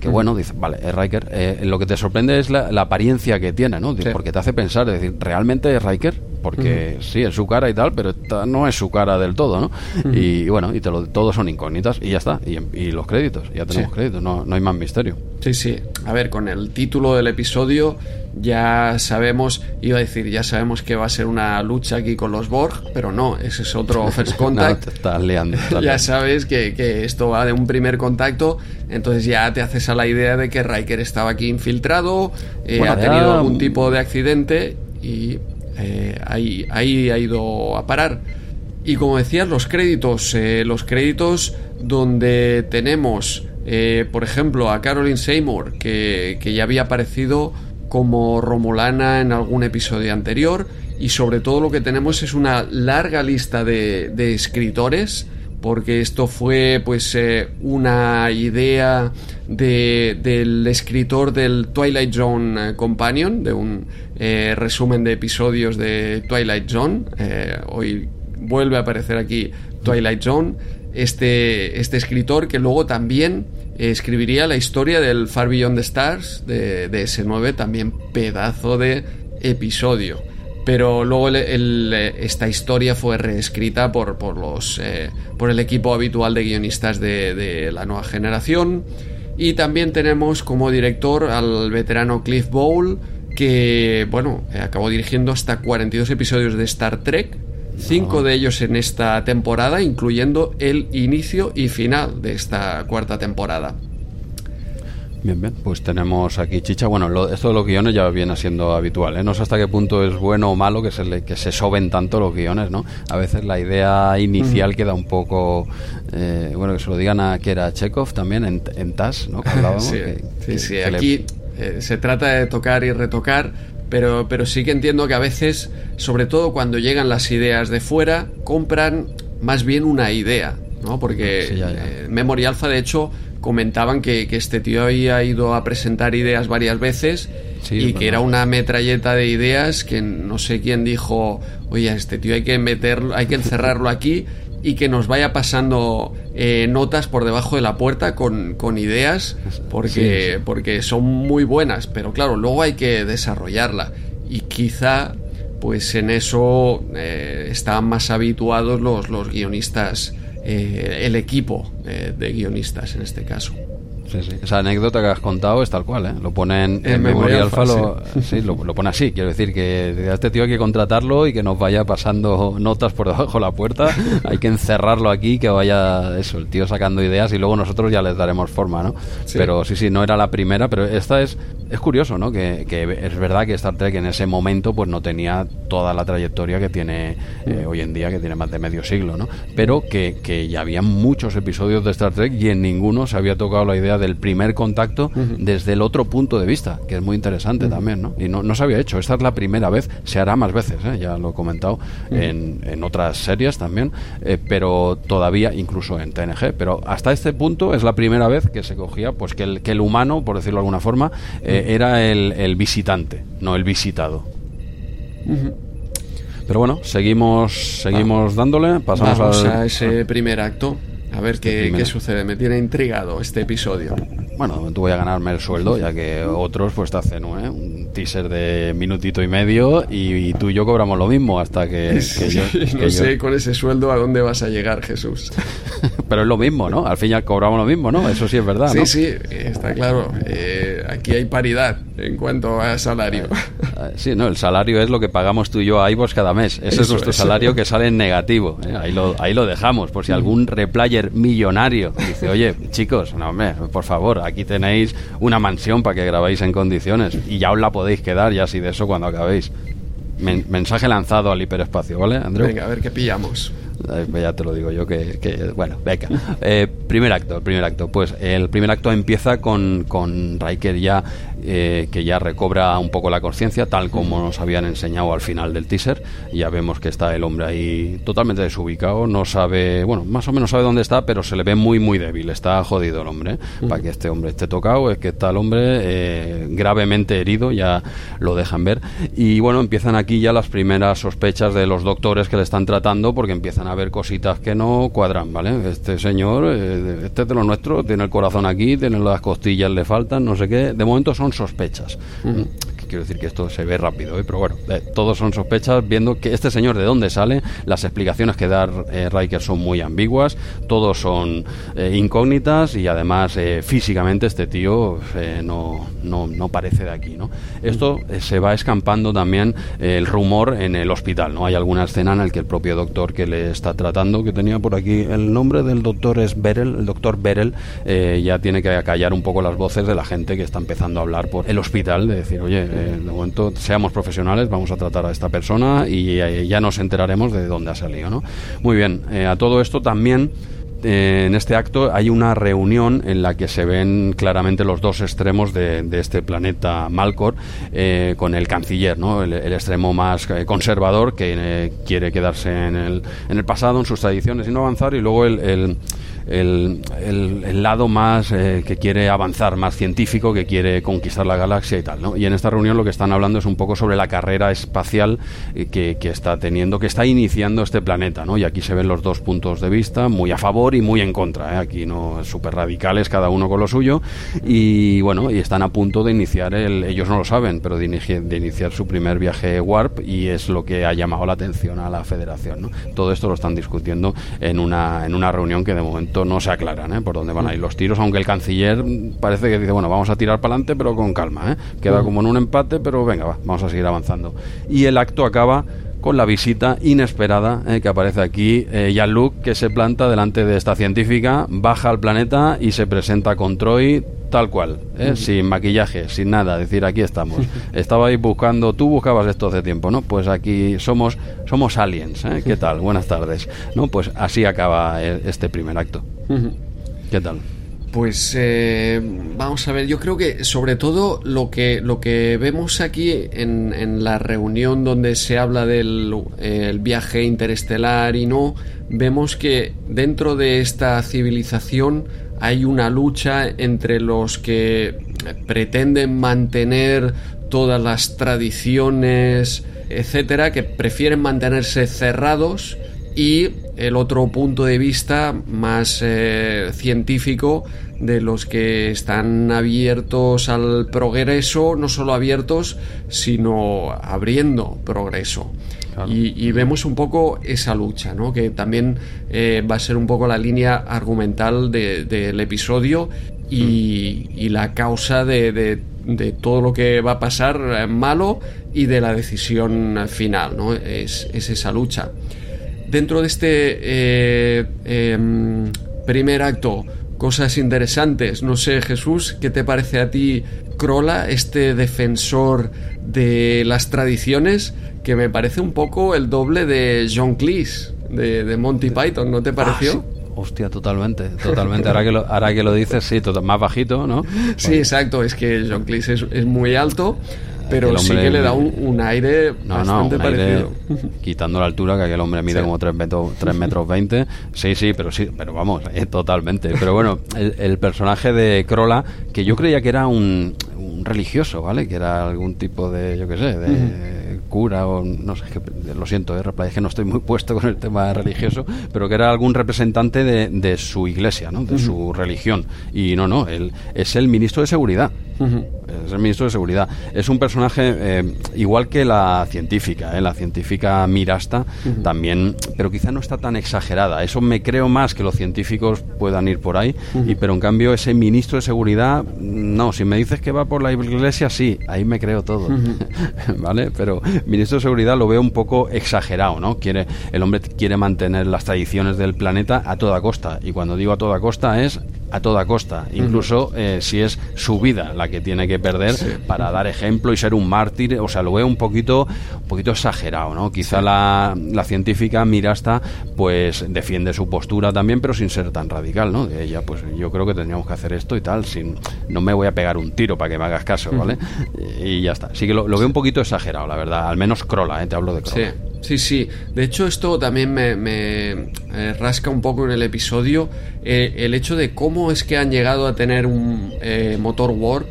que bueno, dice, vale, es Riker. Eh, lo que te sorprende es la, la apariencia que tiene, ¿no? Sí. Porque te hace pensar, es decir, ¿realmente es Riker? Porque sí, es su cara y tal, pero esta no es su cara del todo, ¿no? Y bueno, y te lo, todos son incógnitas y ya está. Y, y los créditos, ya tenemos Sí. créditos, no, no hay más misterio. Sí, sí. A ver, con el título del episodio ya sabemos, iba a decir, ya sabemos que va a ser una lucha aquí con los Borg, pero no, ese es otro First No, Contact. te estás liando. estás ya sabes que, que esto va de un primer contacto, entonces ya te haces a la idea de que Riker estaba aquí infiltrado, eh, Bueno, ha ya- tenido algún tipo de accidente y eh, ahí, ahí ha ido a parar. Y como decías, los créditos, eh, los créditos donde tenemos, eh, por ejemplo, a Caroline Seymour, que, que ya había aparecido como Romulana en algún episodio anterior, y sobre todo lo que tenemos es una larga lista de, de escritores, porque esto fue pues eh, una idea de- del escritor del Twilight Zone eh, Companion, de un eh, resumen de episodios de Twilight Zone. Hoy vuelve a aparecer aquí Twilight Zone. Este, este escritor que luego también escribiría la historia del Far Beyond the Stars de, de S9, también pedazo de episodio. Pero luego esta historia fue reescrita por, por, los, eh, por el equipo habitual de guionistas de, de la nueva generación. Y también tenemos como director al veterano Cliff Bowl, que, bueno, acabó dirigiendo hasta 42 episodios de Star Trek, cinco de ellos en esta temporada, incluyendo el inicio y final de esta cuarta temporada. Bien, bien, pues tenemos aquí chicha. Bueno, esto de los guiones ya viene siendo habitual, ¿eh? No sé hasta qué punto es bueno o malo que se, le, que se soben tanto los guiones, ¿no? A veces la idea inicial queda un poco... Eh, bueno, que se lo digan a que era Chekhov también en, en TAS, ¿no? sí, sí, aquí eh, se trata de tocar y retocar, pero, pero sí que entiendo que a veces, sobre todo cuando llegan las ideas de fuera, compran más bien una idea, ¿no? Porque eh, Memory Alpha, de hecho comentaban que, este tío había ido a presentar ideas varias veces y que era una metralleta de ideas que no sé quién dijo, oye, este tío hay que meterlo, hay que encerrarlo aquí y que nos vaya pasando eh, notas por debajo de la puerta con, ideas porque, porque son muy buenas, pero claro, luego hay que desarrollarla y quizá pues en eso eh, están más habituados los, los guionistas eh, el equipo eh, de guionistas en este caso. Esa anécdota que has contado es tal cual, ¿eh? Lo pone en, Memoria Alfa, lo, sí. lo, pone así. Quiero decir que a este tío hay que contratarlo y que nos vaya pasando notas por debajo de la puerta. hay que encerrarlo aquí, que vaya eso, el tío sacando ideas y luego nosotros ya les daremos forma, ¿no? Pero sí, sí, no era la primera, pero esta es es curioso, ¿no? Que, es verdad que Star Trek en ese momento pues no tenía toda la trayectoria que tiene eh, hoy en día, que tiene más de medio siglo, ¿no? Pero que, que, ya había muchos episodios de Star Trek y en ninguno se había tocado la idea del primer contacto desde el otro punto de vista, que es muy interesante también, ¿no? Y no, no, se había hecho. Esta es la primera vez, se hará más veces, ¿eh? ya lo he comentado en, en, otras series también, eh, pero todavía, incluso en TNG, pero hasta este punto es la primera vez que se cogía pues que el, que el humano, por decirlo de alguna forma, era el, visitante, no el visitado. Pero bueno, seguimos, seguimos dándole. Pasamos a ese primer acto. A ver qué, qué, sucede. Me tiene intrigado este episodio. Bueno, tú voy a ganarme el sueldo, ya que otros pues te hacen ¿eh? un teaser de minutito y medio y, tú y yo cobramos lo mismo hasta que, yo, no sé con ese sueldo a dónde vas a llegar, Jesús. Pero es lo mismo, ¿no? Al fin ya cobramos lo mismo, ¿no? Eso sí es verdad, Sí, sí, está claro. Eh, aquí hay paridad en cuanto a salario. Eh, sí, no, el salario es lo que pagamos tú y yo a Ivos cada mes. Ese es nuestro salario que sale en negativo. Ahí, lo, ahí lo dejamos, por si algún replayer millonario dice, oye, chicos, no, hombre, por favor, aquí tenéis una mansión para que grabéis en condiciones y ya os la podéis quedar ya así de eso cuando acabéis. mensaje lanzado al hiperespacio, ¿vale, Andrew? Venga, a ver qué pillamos. Ya te lo digo yo que, bueno, venga. Eh, primer acto, primer acto. Pues el primer acto empieza con, con Riker ya eh, que ya recobra un poco la conciencia, tal como nos habían enseñado al final del teaser. Ya vemos que está el hombre ahí totalmente desubicado, no sabe, bueno, más o menos sabe dónde está, pero se le ve muy, muy débil. Está jodido el hombre. ¿eh? Para que este hombre esté tocado, es que está el hombre eh, gravemente herido, ya lo dejan ver. Y bueno, empiezan aquí ya las primeras sospechas de los doctores que le están tratando, porque empiezan a ver cositas que no cuadran, ¿vale? Este señor, este es de lo nuestro, tiene el corazón aquí, tiene las costillas, le faltan, no sé qué. De momento son sospechas. Quiero decir que esto se ve rápido, ¿eh? pero bueno, eh, todos son sospechas viendo que este señor de dónde sale, las explicaciones que da eh, Riker son muy ambiguas, todos son incógnitas y además físicamente este tío no, no, no, parece de aquí. ¿no? Esto se va escampando también el rumor en el hospital. ¿no? Hay alguna escena en la que el propio doctor que le está tratando, que tenía por aquí el nombre del doctor es Beryl, el doctor Beryl, ya tiene que acallar un poco las voces de la gente que está empezando a hablar por el hospital, de decir, oye, de momento seamos profesionales, vamos a tratar a esta persona y eh, ya nos enteraremos de dónde ha salido. ¿no? Muy bien, eh, a todo esto también eh, en este acto hay una reunión en la que se ven claramente los dos extremos de, este planeta Malcor con el canciller, ¿no? el, extremo más conservador que quiere quedarse en el, en el pasado, en sus tradiciones y no avanzar, y luego el, el, lado más eh, que quiere avanzar, más científico, que quiere conquistar la galaxia y tal. ¿no? Y en esta reunión lo que están hablando es un poco sobre la carrera espacial eh, que, que, está teniendo, que está iniciando este planeta. ¿no? Y aquí se ven los dos puntos de vista, muy a favor y muy en contra. ¿eh? Aquí no súper radicales, cada uno con lo suyo. Y bueno, y están a punto de iniciar el, ellos no lo saben, pero de, iniciar su primer viaje Warp y es lo que ha llamado la atención a la Federación. ¿no? Todo esto lo están discutiendo en una, en una reunión que de momento no se aclaran ¿eh? por dónde van a ir los tiros, aunque el canciller parece que dice, bueno, vamos a tirar para adelante, pero con calma. ¿eh? Queda como en un empate, pero venga, va, vamos a seguir avanzando. Y el acto acaba con la visita inesperada eh, que aparece aquí eh, Jean-Luc que se planta delante de esta científica, baja al planeta y se presenta con Troy tal cual, ¿eh? sin maquillaje, sin nada, decir aquí estamos. Estabais buscando, tú buscabas esto hace tiempo, ¿no? Pues aquí somos somos aliens, ¿eh? ¿Qué tal? Buenas tardes. No, pues así acaba este primer acto. ¿Qué tal? Pues eh, vamos a ver, yo creo que sobre todo lo que, lo que vemos aquí en, en la reunión donde se habla del viaje interestelar y no, vemos que dentro de esta civilización hay una lucha entre los que pretenden mantener todas las tradiciones, etcétera, que prefieren mantenerse cerrados y el otro punto de vista más eh, científico de los que están abiertos al progreso, no solo abiertos, sino abriendo progreso. Y, vemos un poco esa lucha, ¿no? que también eh, va a ser un poco la línea argumental del episodio y, y, la causa de, de, todo lo que va a pasar eh, malo y de la decisión final, ¿no? es, es esa lucha dentro de este eh, em, primer acto, cosas interesantes. No sé, Jesús, ¿qué te parece a ti Crola, este defensor de las tradiciones, que me parece un poco el doble de John Cleese, de, Monty Python, ¿no te pareció? Ah, Hostia, totalmente, totalmente. Ahora que lo, ahora que lo dices, sí, más bajito, ¿no? Sí, exacto. Es que John Cleese es, es muy alto pero sí que le da un, aire bastante parecido. quitando la altura, que aquel hombre mide como 3 metros, 3 metros 20. Sí, sí, pero sí, pero vamos, eh, totalmente. Pero bueno, el, personaje de Crola, que yo creía que era un, religioso, ¿vale? Que era algún tipo de, yo qué sé, de cura o no sé, que, lo siento, eh, es que no estoy muy puesto con el tema religioso, pero que era algún representante de, de su iglesia, ¿no? De su religión. Y no, no, él es el ministro de seguridad. Es el ministro de Seguridad. Es un personaje eh, igual que la científica, eh, la científica Mirasta también, pero quizá no está tan exagerada. Eso me creo más que los científicos puedan ir por ahí, y, pero en cambio ese ministro de Seguridad, no, si me dices que va por la iglesia, sí, ahí me creo todo. ¿Vale? Pero ministro de Seguridad lo veo un poco exagerado, ¿no? Quiere, el hombre quiere mantener las tradiciones del planeta a toda costa, y cuando digo a toda costa es a toda costa, incluso eh, si es su vida la que tiene que perder para dar ejemplo y ser un mártir, o sea, lo veo un poquito, un poquito exagerado, ¿no? Quizá la, la, científica Mirasta, pues defiende su postura también, pero sin ser tan radical, ¿no? De ella, pues yo creo que tendríamos que hacer esto y tal, sin, no me voy a pegar un tiro para que me hagas caso, ¿vale? Y ya está. Así que lo, veo un poquito exagerado, la verdad, al menos Crola, ¿eh? te hablo de Crola. Sí, sí. De hecho, esto también me, eh, rasca un poco en el episodio eh, el hecho de cómo es que han llegado a tener un eh, motor Warp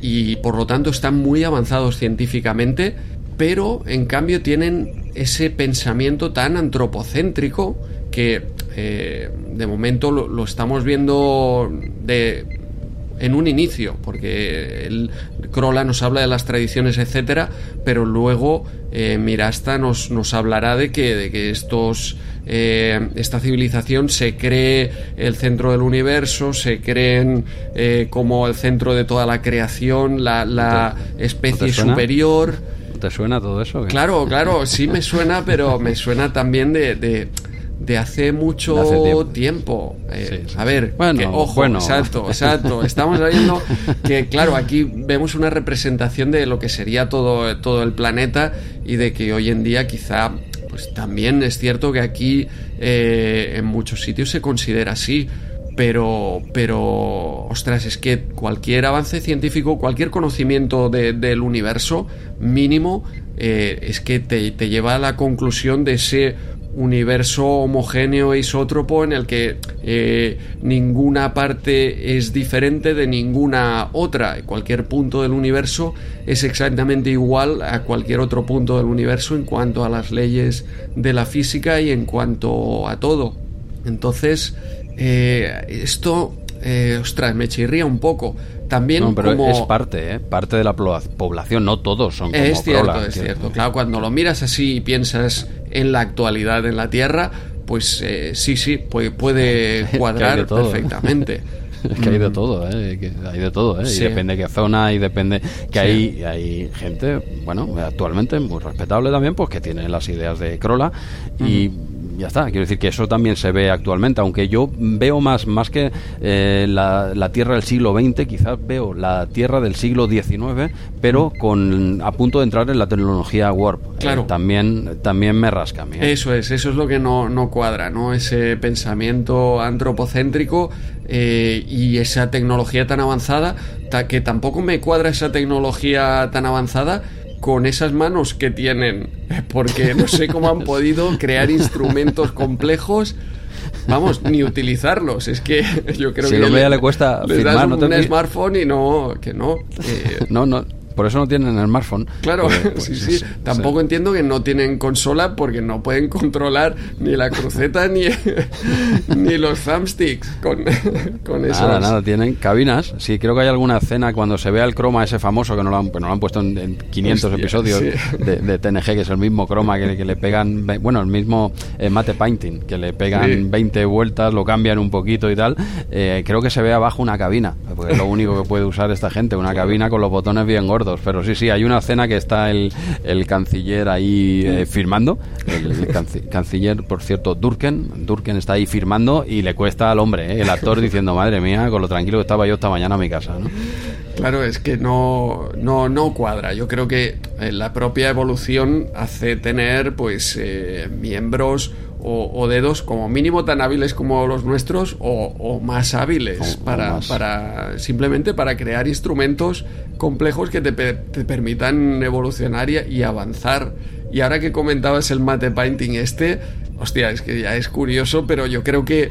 y por lo tanto están muy avanzados científicamente, pero en cambio tienen ese pensamiento tan antropocéntrico que de momento lo, estamos viendo de en un inicio, porque el Crola nos habla de las tradiciones, etcétera, pero luego eh, Mirasta nos, nos hablará de que, de que estos eh, esta civilización se cree el centro del universo, se creen eh, como el centro de toda la creación, la, la especie superior. ¿Te suena todo eso? Claro, claro, sí me suena, pero me suena también de de hace mucho tiempo. Eh, a ver, bueno, ojo, bueno. exacto, exacto. Estamos viendo que, claro, aquí vemos una representación de lo que sería todo, todo el planeta y de que hoy en día quizá, pues también es cierto que aquí eh, en muchos sitios se considera así. Pero, pero, ostras, es que cualquier avance científico, cualquier conocimiento del universo mínimo, eh, es que te, te lleva a la conclusión de ese universo homogéneo e isótropo en el que eh, ninguna parte es diferente de ninguna otra. Cualquier punto del universo es exactamente igual a cualquier otro punto del universo en cuanto a las leyes de la física y en cuanto a todo. Entonces, eh, esto, eh, ostras, me chirría un poco. También No, pero como... es parte, ¿eh? Parte de la población, no todos son como Es cierto, Prola, es cierto. Claro, cuando lo miras así y piensas en la actualidad en la Tierra, pues eh, sí, sí, puede, puede cuadrar ¿eh? perfectamente. Es que hay de todo, ¿eh? Que hay de todo, ¿eh? Sí. Y depende de qué zona y depende que Sí. hay, hay gente, bueno, actualmente muy respetable también, pues que tiene las ideas de Crola y ya está. Quiero decir que eso también se ve actualmente, aunque yo veo más, más que eh, la, la Tierra del siglo XX, quizás veo la Tierra del siglo XIX, pero con a punto de entrar en la tecnología Warp. Eh, Claro. también, también me rasca a mí. ¿eh? Eso es, eso es lo que no, no cuadra, ¿no? Ese pensamiento antropocéntrico eh, y esa tecnología tan avanzada, ta- que tampoco me cuadra esa tecnología tan avanzada con esas manos que tienen, porque no sé cómo han podido crear instrumentos complejos. Vamos, ni utilizarlos. Es que yo creo Si que lo ve, le cuesta les firmar, das no un, te smartphone y no, que no. No, no, por eso no tienen el smartphone. Claro, Pues- pues sí, sí. Tampoco entiendo que no tienen consola porque no pueden controlar ni la cruceta ni, ni los thumbsticks con, con esos. Nada, nada, tienen cabinas. Sí, creo que hay alguna escena cuando se ve al croma ese famoso que no lo han, pues no lo han puesto en, en 500 Hostia, episodios sí. de, de TNG, que es el mismo croma que, que le pegan, bueno, el mismo eh, mate painting, que le pegan Sí. 20 vueltas, lo cambian un poquito y tal. Eh, creo que se ve abajo una cabina, porque es lo único que puede usar esta gente, una cabina con los botones bien gordos. Pero sí, sí, hay una escena que está el, el canciller ahí eh, firmando, el, el canci- canciller, por cierto, Durken, Durken está ahí firmando y le cuesta al hombre, ¿eh? el actor diciendo, madre mía, con lo tranquilo que estaba yo esta mañana a mi casa. ¿no? Claro, es que no, no, no cuadra. Yo creo que eh, la propia evolución hace tener pues eh, miembros o, o dedos como mínimo tan hábiles como los nuestros o, o más hábiles O- para, más. para simplemente para crear instrumentos complejos que te permitan evolucionar y, y avanzar. Y ahora que comentabas el mate painting este, hostia, es que ya es curioso, pero yo creo que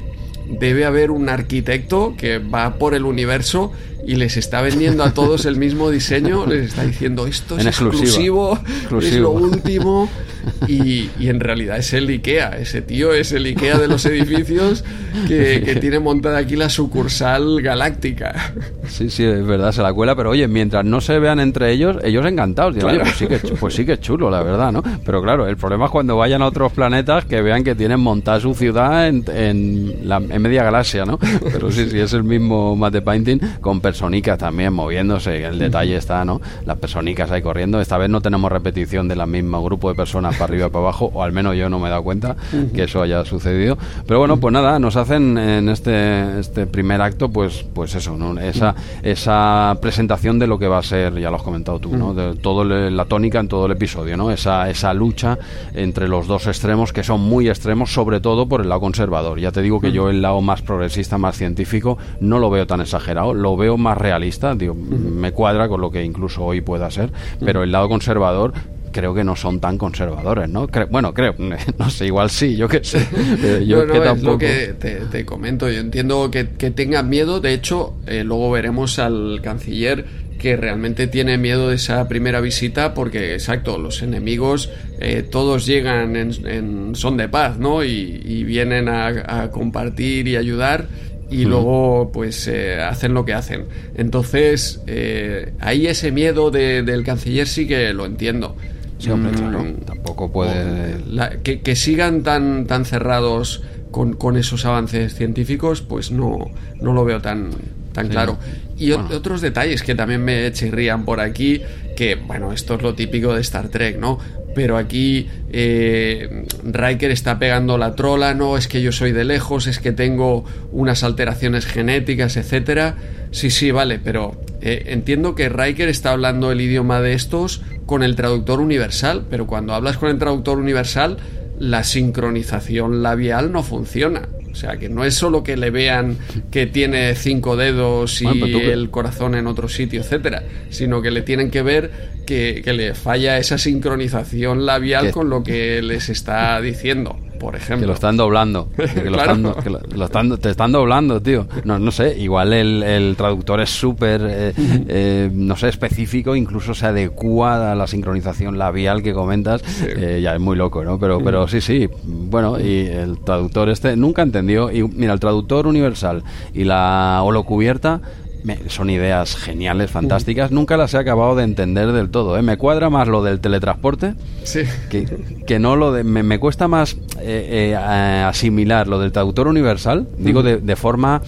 debe haber un arquitecto que va por el universo y les está vendiendo a todos el mismo diseño, les está diciendo esto es En exclusiva. exclusivo, es Exclusivo. lo último y, y en realidad es el IKEA, ese tío es el IKEA de los edificios que, que tiene montada aquí la sucursal galáctica. Sí, sí, es verdad, se la cuela, pero oye, mientras no se vean entre ellos, ellos encantados. Dirán, Claro. "Oye, pues sí, que, pues sí que es chulo, la verdad, ¿no? Pero claro, el problema es cuando vayan a otros planetas que vean que tienen montada su ciudad en, en, la, en media galaxia, ¿no? Pero sí, sí, es el mismo mate painting con personicas también moviéndose, el detalle está, ¿no? Las personicas ahí corriendo. Esta vez no tenemos repetición de la misma grupo de personas para arriba y para abajo, o al menos yo no me he dado cuenta que eso haya sucedido. Pero bueno, pues nada, nos hacen en este, este primer acto, pues, pues eso, ¿no? Esa, esa presentación de lo que va a ser, ya lo has comentado tú, ¿no? De todo el- la tónica en todo el episodio, ¿no? Esa, esa lucha entre los dos extremos que son muy extremos, sobre todo por el lado conservador. Ya te digo que yo el lado más progresista, más científico, no lo veo tan exagerado, lo veo más realista, digo, me cuadra con lo que incluso hoy pueda ser, pero el lado conservador creo que no son tan conservadores, ¿no? Cre- bueno, creo, no sé, igual sí, yo qué sé. Yo no, que es tampoco... lo que te, te comento. Yo entiendo que, que tengan miedo. De hecho, eh, luego veremos al canciller que realmente tiene miedo de esa primera visita porque, exacto, los enemigos eh, todos llegan en, en son de paz, ¿no? Y, y vienen a, a compartir y ayudar y luego pues eh, hacen lo que hacen. Entonces, eh, ahí ese miedo de- del canciller sí que lo entiendo. Sí, hombre, Mm, claro, tampoco puede... la- que, que sigan tan, tan cerrados con, con esos avances científicos, pues no, no lo veo tan, tan claro. Y Bueno. otros detalles que también me chirrían por aquí, que bueno, esto es lo típico de Star Trek, ¿no? Pero aquí eh, Riker está pegando la trola, no, es que yo soy de lejos, es que tengo unas alteraciones genéticas, etcétera. Sí, sí, vale, pero eh, entiendo que Riker está hablando el idioma de estos con el traductor universal, pero cuando hablas con el traductor universal, la sincronización labial no funciona. O sea, que no es solo que le vean que tiene cinco dedos y Bueno, el corazón en otro sitio, etcétera, sino que le tienen que ver que, que le falla esa sincronización labial con lo que les está diciendo. Por ejemplo. Que lo están doblando. Que lo Claro. están- que lo- lo están- te están doblando, tío. No, no sé, igual el, el traductor es súper, eh, eh, no sé, específico, incluso se adecua a la sincronización labial que comentas. Eh, ya es muy loco, ¿no? Pero, pero sí, sí. Bueno, y el traductor este nunca entendió. Y mira, el traductor universal y la holocubierta. Me- son ideas geniales, fantásticas. Nunca las he acabado de entender del todo. ¿eh? Me cuadra más lo del teletransporte Sí. que, que no lo de, me, me cuesta más eh, eh, asimilar lo del traductor universal digo de, de forma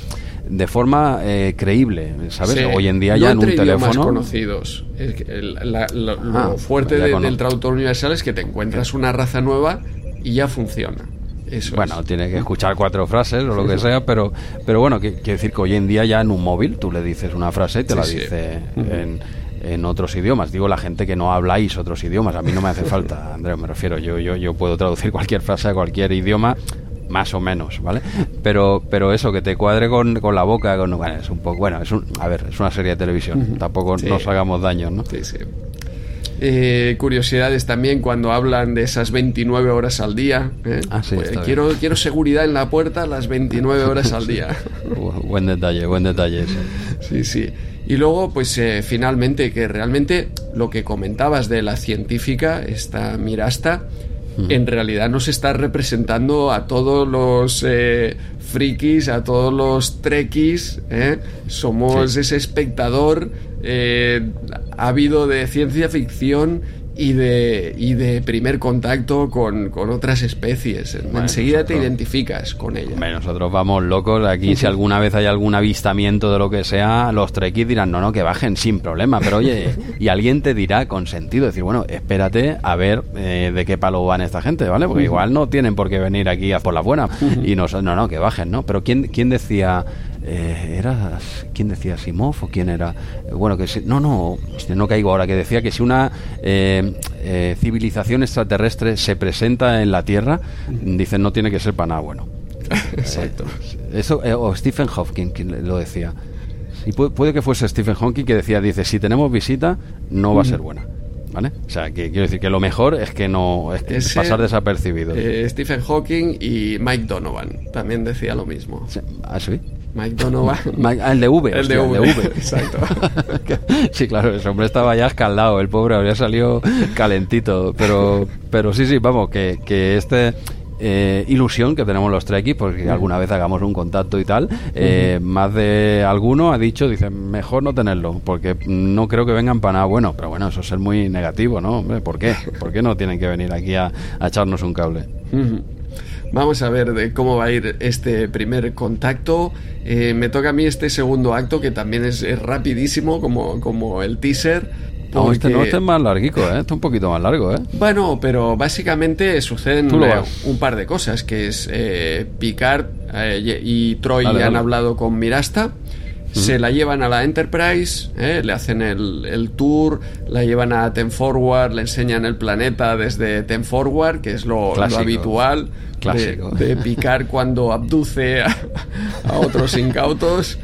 de forma eh, creíble sabes Sí. hoy en día No ya en un teléfono conocidos. Es que el- la- lo, lo Ah, fuerte de- del traductor universal es que te encuentras una raza nueva y ya funciona. Eso bueno es. tiene que escuchar cuatro frases o lo que sea pero pero bueno quiere decir que hoy en día ya en un móvil tú le dices una frase y te Sí, la sí. dice en en otros idiomas, digo la gente que no habláis otros idiomas, a mí no me hace falta, Andrés, me refiero, yo, yo, yo puedo traducir cualquier frase a cualquier idioma, más o menos, ¿vale? Pero, pero eso, que te cuadre con, con la boca, con, bueno, es un poco, bueno, es un, a ver, es una serie de televisión, tampoco Sí. nos hagamos daño, ¿no? Sí, sí. Eh, curiosidades también cuando hablan de esas 29 horas al día. ¿eh? Ah, sí, Pues, quiero, quiero seguridad en la puerta las 29 horas al día. Bu- Buen detalle, buen detalle. Sí, sí. Y luego, pues eh, finalmente, que realmente lo que comentabas de la científica, esta Mirasta, en realidad nos está representando a todos los frikis, a todos los trekkies. Somos ese espectador eh, ávido de ciencia ficción y de, y de primer contacto con, con otras especies. Enseguida te identificas con ella. Hombre, nosotros vamos locos. Aquí, si alguna vez hay algún avistamiento de lo que sea, los trekkies dirán, no, no, que bajen sin problema. Pero oye, y alguien te dirá con sentido, decir, bueno, espérate a ver eh, de qué palo van esta gente, ¿vale? Porque igual no tienen por qué venir aquí a por la buena. Y nos, no, no, que bajen, ¿no? Pero ¿quién, quién decía, eh, era, quién decía Simov o quién era? Bueno, que si, no, no, no caigo ahora, que decía que si una eh, eh, civilización extraterrestre se presenta en la Tierra, dicen no tiene que ser para nada bueno. Exacto. Eso, eh, o Stephen Hawking quien lo decía. Y puede, puede que fuese Stephen Hawking que decía, dice, si tenemos visita, no va a ser buena. ¿Vale? O sea, que quiero decir que lo mejor es que no, es que Ese, pasar desapercibido. eh, Stephen Hawking y Mike Donovan también decía lo mismo. ¿Ah, sí? Mike Donovan. Ah, el de V. El de V, V. exacto. sí, claro, ese hombre estaba ya escaldado, el pobre habría salido calentito. Pero, pero sí, sí, vamos, que, que este eh, ilusión que tenemos los trekkies, porque alguna vez hagamos un contacto y tal, eh, más de alguno ha dicho, dice, mejor no tenerlo, porque no creo que vengan para nada bueno. Pero bueno, eso es ser muy negativo, ¿no? Hombre, ¿por qué? ¿Por qué no tienen que venir aquí a, a echarnos un cable? Vamos a ver de cómo va a ir este primer contacto. Eh, me toca a mí este segundo acto que también es, es rapidísimo como, como el teaser. No, este, no, este es más larguico, ¿eh? Este es un poquito más largo, ¿eh? Bueno, pero básicamente suceden eh, un par de cosas, que es eh, Picard eh, y Troy Dale, han dale. hablado con Mirasta, se la llevan a la Enterprise, eh, le hacen el, el tour, la llevan a Ten Forward, le enseñan el planeta desde Ten Forward, que es lo, lo habitual Clásico. De, Picard cuando abduce a, a otros incautos.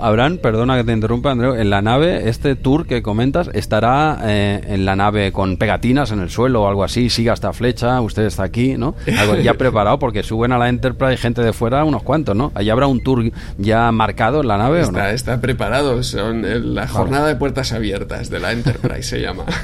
Habrán, perdona que te interrumpa, Andreu, en la nave, este tour que comentas, estará eh, en la nave con pegatinas en el suelo o algo así, siga esta flecha, usted está aquí, ¿no? Algo ya preparado porque suben a la Enterprise gente de fuera, unos cuantos, ¿no? ¿Allá habrá un tour ya marcado en la nave o no? Está, está preparado, son eh, la jornada de puertas abiertas de la Enterprise se llama.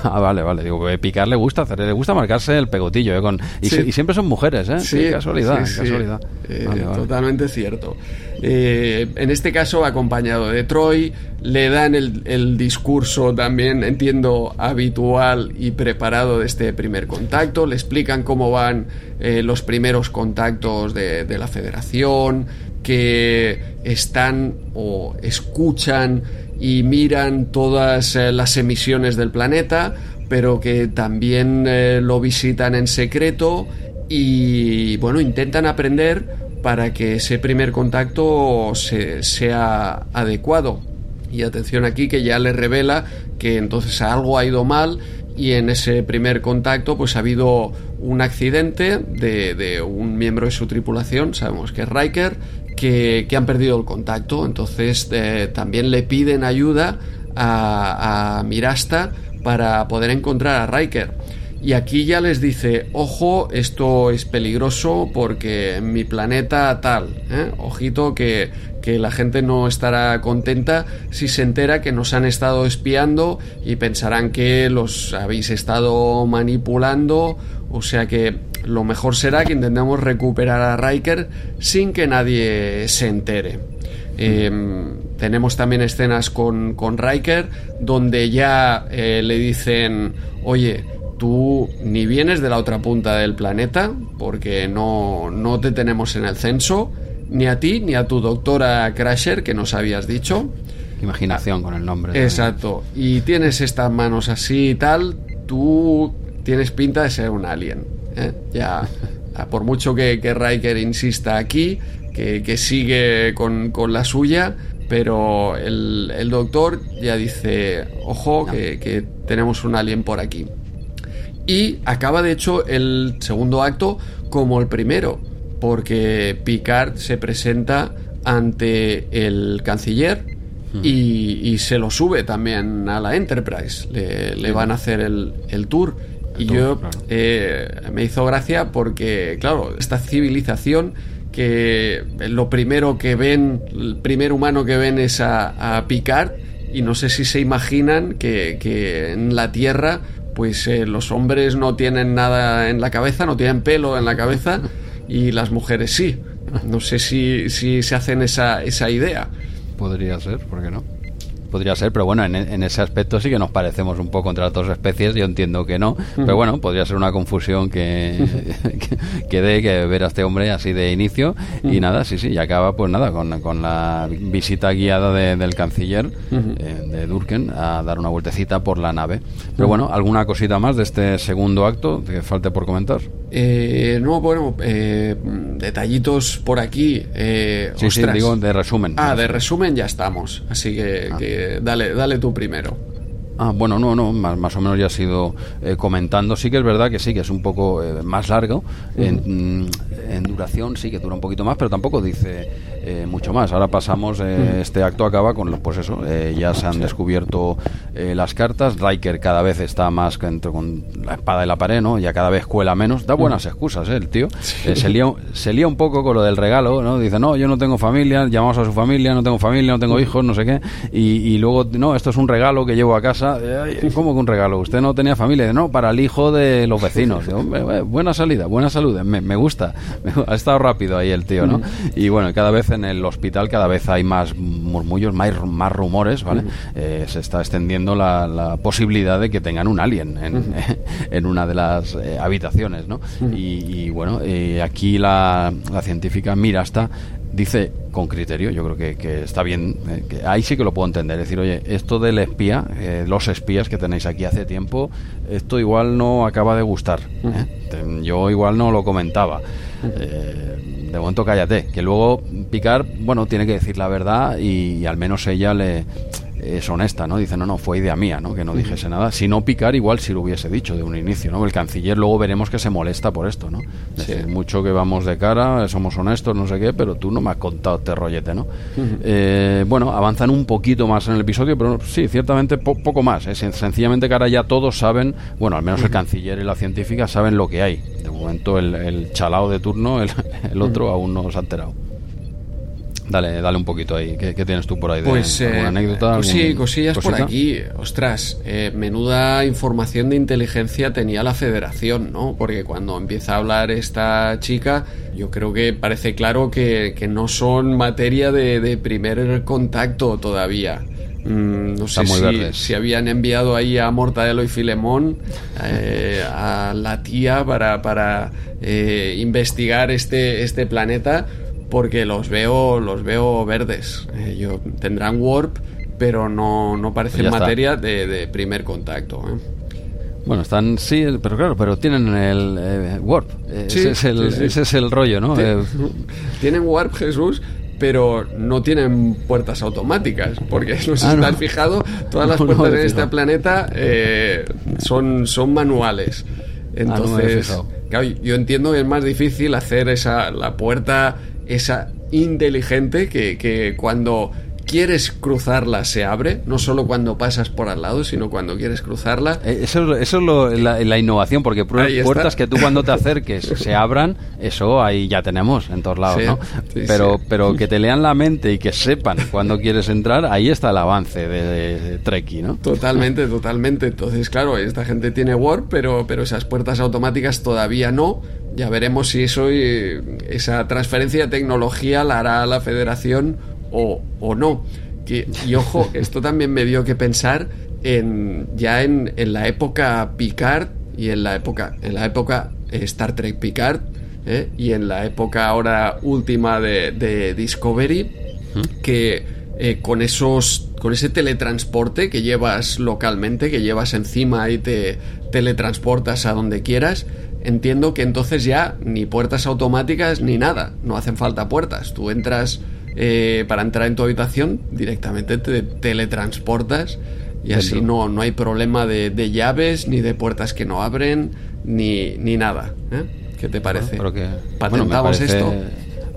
Ah, vale, vale. Digo, eh, Picar le gusta hacer, le gusta marcarse el pegotillo, ¿eh? Con, y, Sí. si- y siempre son mujeres, ¿eh? Casualidad, sí, sí. casualidad. Eh, Vale, vale. Totalmente cierto. Eh, en este caso, acompañado de Troy, le dan el, discurso también, entiendo, habitual y preparado de este primer contacto. Le explican cómo van eh, los primeros contactos de, la Federación, que están o escuchan y miran todas eh, las emisiones del planeta, pero que también lo visitan en secreto y bueno, intentan aprender para que ese primer contacto se- sea adecuado. Y atención aquí que ya le revela que entonces algo ha ido mal y en ese primer contacto pues ha habido un accidente de, de un miembro de su tripulación, sabemos que es Riker, que, que han perdido el contacto. Entonces eh, también le piden ayuda a, a Mirasta para poder encontrar a Riker. Y aquí ya les dice, ojo, esto es peligroso porque mi planeta tal, ¿eh? ojito que, que la gente no estará contenta si se entera que nos han estado espiando y pensarán que los habéis estado manipulando, o sea que lo mejor será que intentemos recuperar a Riker sin que nadie se entere. Eh, tenemos también escenas con, con Riker donde ya eh, le dicen, oye, tú ni vienes de la otra punta del planeta porque no, no te tenemos en el censo, ni a ti ni a tu doctora Crasher que nos habías dicho. Imaginación con el nombre. Exacto. Y tienes estas manos así y tal, tú tienes pinta de ser un alien. ¿eh? Ya, por mucho que, que Riker insista aquí, que, que sigue con, con, la suya, pero el, el, doctor ya dice, ojo, que, que tenemos un alien por aquí. Y acaba de hecho el segundo acto como el primero, porque Picard se presenta ante el canciller y, y, se lo sube también a la Enterprise. Le, le van a hacer el, el tour. El y tour, yo claro. eh, me hizo gracia porque, claro, esta civilización que lo primero que ven, el primer humano que ven es a, a Picard y no sé si se imaginan que, que en la Tierra pues eh, los hombres no tienen nada en la cabeza, no tienen pelo en la cabeza y las mujeres sí. No sé si, si se hacen esa, esa idea. Podría ser, ¿por qué no? Podría ser, pero bueno, en, en, ese aspecto sí que nos parecemos un poco entre las dos especies. Yo entiendo que no, pero bueno, podría ser una confusión que, que, que dé que ver a este hombre así de inicio. Y nada, sí, sí, y acaba pues nada, con, con la visita guiada de, del canciller eh, de Durken a dar una vueltecita por la nave. Pero bueno, ¿alguna cosita más de este segundo acto que falte por comentar? Eh, no, bueno, eh, detallitos por aquí. Eh, sí, sí, digo de resumen. Ah, de resumen ya estamos. Así que, ah. que dale, dale tú primero. Ah, bueno, no, no, más, más o menos ya has ido eh, comentando. Sí que es verdad que sí, que es un poco eh, más largo. Uh -huh. en, en, duración sí que dura un poquito más, pero tampoco dice eh, mucho más. Ahora pasamos, uh -huh. este acto acaba con, pues eso, ya se han descubierto las cartas. Riker cada vez está más con, con, la espada de la pared, ¿no? Ya cada vez cuela menos. Da buenas uh -huh. excusas, el tío. Sí. se, lía, se lía un poco con lo del regalo, ¿no? Dice, no, yo no tengo familia, llamamos a su familia, no tengo familia, no tengo hijos, no sé qué. Y, y luego, no, esto es un regalo que llevo a casa ¿Cómo que un regalo? ¿Usted no tenía familia? No, para el hijo de los vecinos. buena salida, buena salud, me, me gusta. ha estado rápido ahí el tío, ¿no? Y bueno, cada vez en el hospital cada vez hay más murmullos, más, más rumores, ¿vale? Eh, se está extendiendo la, la, posibilidad de que tengan un alien en, en una de las eh, habitaciones, ¿no? Y, y bueno, eh, aquí la, la científica mira hasta dice con criterio, yo creo que, que está bien, eh, que ahí sí que lo puedo entender, es decir, oye, esto del espía, eh, los espías que tenéis aquí hace tiempo, esto igual no acaba de gustar, ¿eh? yo igual no lo comentaba. de momento cállate, que luego Picar, bueno, tiene que decir la verdad y, y al menos ella le, es honesta, ¿no? Dice, no, no, fue idea mía, ¿no? Que no dijese nada. Si no picar, igual si lo hubiese dicho de un inicio, ¿no? El canciller luego veremos que se molesta por esto, ¿no? Sí. Decir, mucho que vamos de cara, somos honestos, no sé qué, pero tú no me has contado este rollete, ¿no? Uh -huh. eh, bueno, avanzan un poquito más en el episodio, pero sí, ciertamente po poco más. ¿eh? Sencillamente que ahora ya todos saben, bueno, al menos uh -huh. el canciller y la científica saben lo que hay. De momento el, el chalao de turno, el, el otro, uh -huh. aún no se ha enterado. Dale, dale un poquito ahí. ¿Qué, qué tienes tú por ahí? De, pues, eh, anécdota? Pues sí, cosillas cosita? por aquí. Ostras, eh, menuda información de inteligencia tenía la federación, ¿no? Porque cuando empieza a hablar esta chica, yo creo que parece claro que, que no son materia de, de primer contacto todavía. Mm, no sé si, si, habían enviado ahí a Mortadelo y Filemón, eh, a la tía, para, para eh, investigar este, este planeta porque los veo los veo verdes. Eh, yo, tendrán warp, pero no, no parecen pues materia de, de, primer contacto. ¿eh? Bueno, están, sí, pero claro, pero tienen el eh, warp. Sí, ese, es el, sí, sí. ese es el rollo, ¿no? Eh, tienen warp, Jesús, pero no tienen puertas automáticas, porque no sé si ah, no. has fijado, todas las puertas no, en este planeta eh, son, son manuales. Entonces, ah, claro, yo entiendo que es más difícil hacer esa la puerta esa inteligente que, que cuando quieres cruzarla se abre, no solo cuando pasas por al lado, sino cuando quieres cruzarla. Eh, Eso, es- eso es lo- la, la innovación, porque puertas que tú cuando te acerques se abran, eso ahí ya tenemos en todos lados, Sí, ¿no? sí, pero, sí. pero que te lean la mente y que sepan cuando quieres entrar, ahí está el avance de, de Treki, ¿no? Totalmente, totalmente. Entonces, claro, esta gente tiene Word, pero, pero esas puertas automáticas todavía no. Ya veremos si eso, eh, esa transferencia de tecnología la hará la federación o, o no. Que- y ojo, esto también me dio que pensar en ya en, en la época Picard y en la época, en la época eh, Star Trek Picard ¿eh? y en la época ahora última de, de Discovery que eh, con esos con ese teletransporte que llevas localmente que llevas encima y te teletransportas a donde quieras entiendo que entonces ya ni puertas automáticas ni nada no hacen falta puertas tú entras eh, para entrar en tu habitación directamente te teletransportas y así Dentro. no, no hay problema de, de llaves ni de puertas que no abren ni, ni nada ¿eh? ¿qué te parece? Que, bueno, parece- esto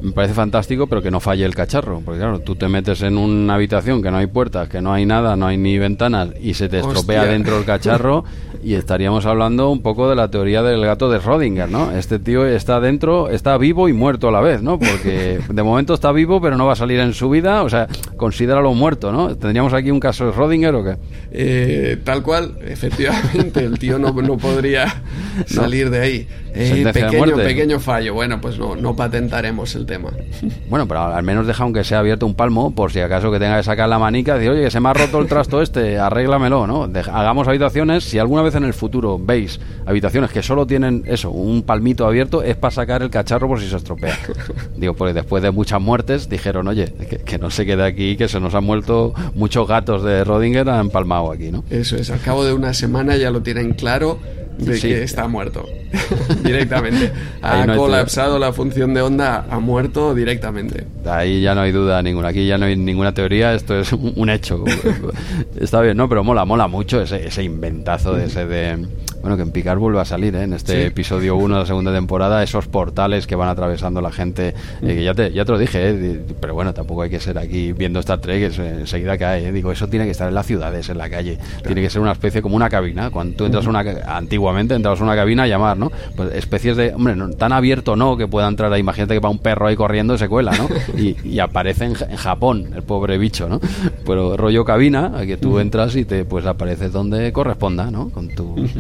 Me parece fantástico, pero que no falle el cacharro. Porque claro, tú te metes en una habitación que no hay puertas, que no hay nada, no hay ni ventanas, y se te estropea dentro el cacharro, y estaríamos hablando un poco de la teoría del gato de Schrödinger, ¿no? Este tío está dentro, está vivo y muerto a la vez, ¿no? Porque de momento está vivo, pero no va a salir en su vida, o sea, considéralo muerto, ¿no? ¿Tendríamos aquí un caso de Schrödinger o qué? Eh, tal cual, efectivamente, el tío no, no podría salir de ahí. Eh, de pequeño, pequeño fallo. Bueno, pues no, no patentaremos el tema. Bueno, pero al menos deja aunque sea abierto un palmo, por si acaso que tenga que sacar la manica y decir, oye, que se me ha roto el trasto este, arréglamelo, ¿no? Deja- hagamos habitaciones, si alguna vez en el futuro veis habitaciones que solo tienen eso, un palmito abierto, es para sacar el cacharro por si se estropea. Digo, porque después de muchas muertes dijeron, oye, que, que no se quede aquí, que se nos han muerto muchos gatos de Rodinger, han empalmado aquí, ¿no? Eso es, al cabo de una semana ya lo tienen claro de Sí. que está muerto. directamente. Ha no colapsado la función de onda, ha muerto directamente. Ahí ya no hay duda ninguna, aquí ya no hay ninguna teoría, esto es un un hecho. Está bien, ¿no? Pero mola, mola mucho ese, ese inventazo de ese de... Bueno, que en Picard vuelve a salir, ¿eh? En este Sí. episodio 1 de la segunda temporada, esos portales que van atravesando la gente, eh, que ya te, ya te lo dije, ¿eh? Pero bueno, tampoco hay que ser aquí viendo Star Trek, eh, enseguida cae, ¿eh? Digo, eso tiene que estar en las ciudades, en la calle. Tiene que ser una especie como una cabina. Cuando tú entras a una... Antiguamente entrabas a una cabina a llamar, ¿no? Pues especies de... Hombre, no, tan abierto no que pueda entrar ahí. Imagínate que va un perro ahí corriendo y se cuela, ¿no? Y, y aparece en, Ja- en Japón el pobre bicho, ¿no? Pero rollo cabina, a que tú entras y te pues apareces donde corresponda, ¿no? Con tus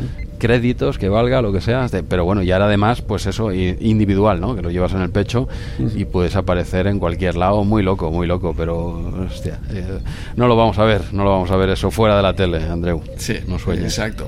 créditos, que valga, lo que sea. de- Pero bueno, y ahora además, pues eso, individual, ¿no? Que lo llevas en el pecho y puedes aparecer en cualquier lado. Muy loco, muy loco, pero hostia, eh, no lo vamos a ver, no lo vamos a ver eso fuera de la tele, Andreu. Sí, no sueñes. exacto.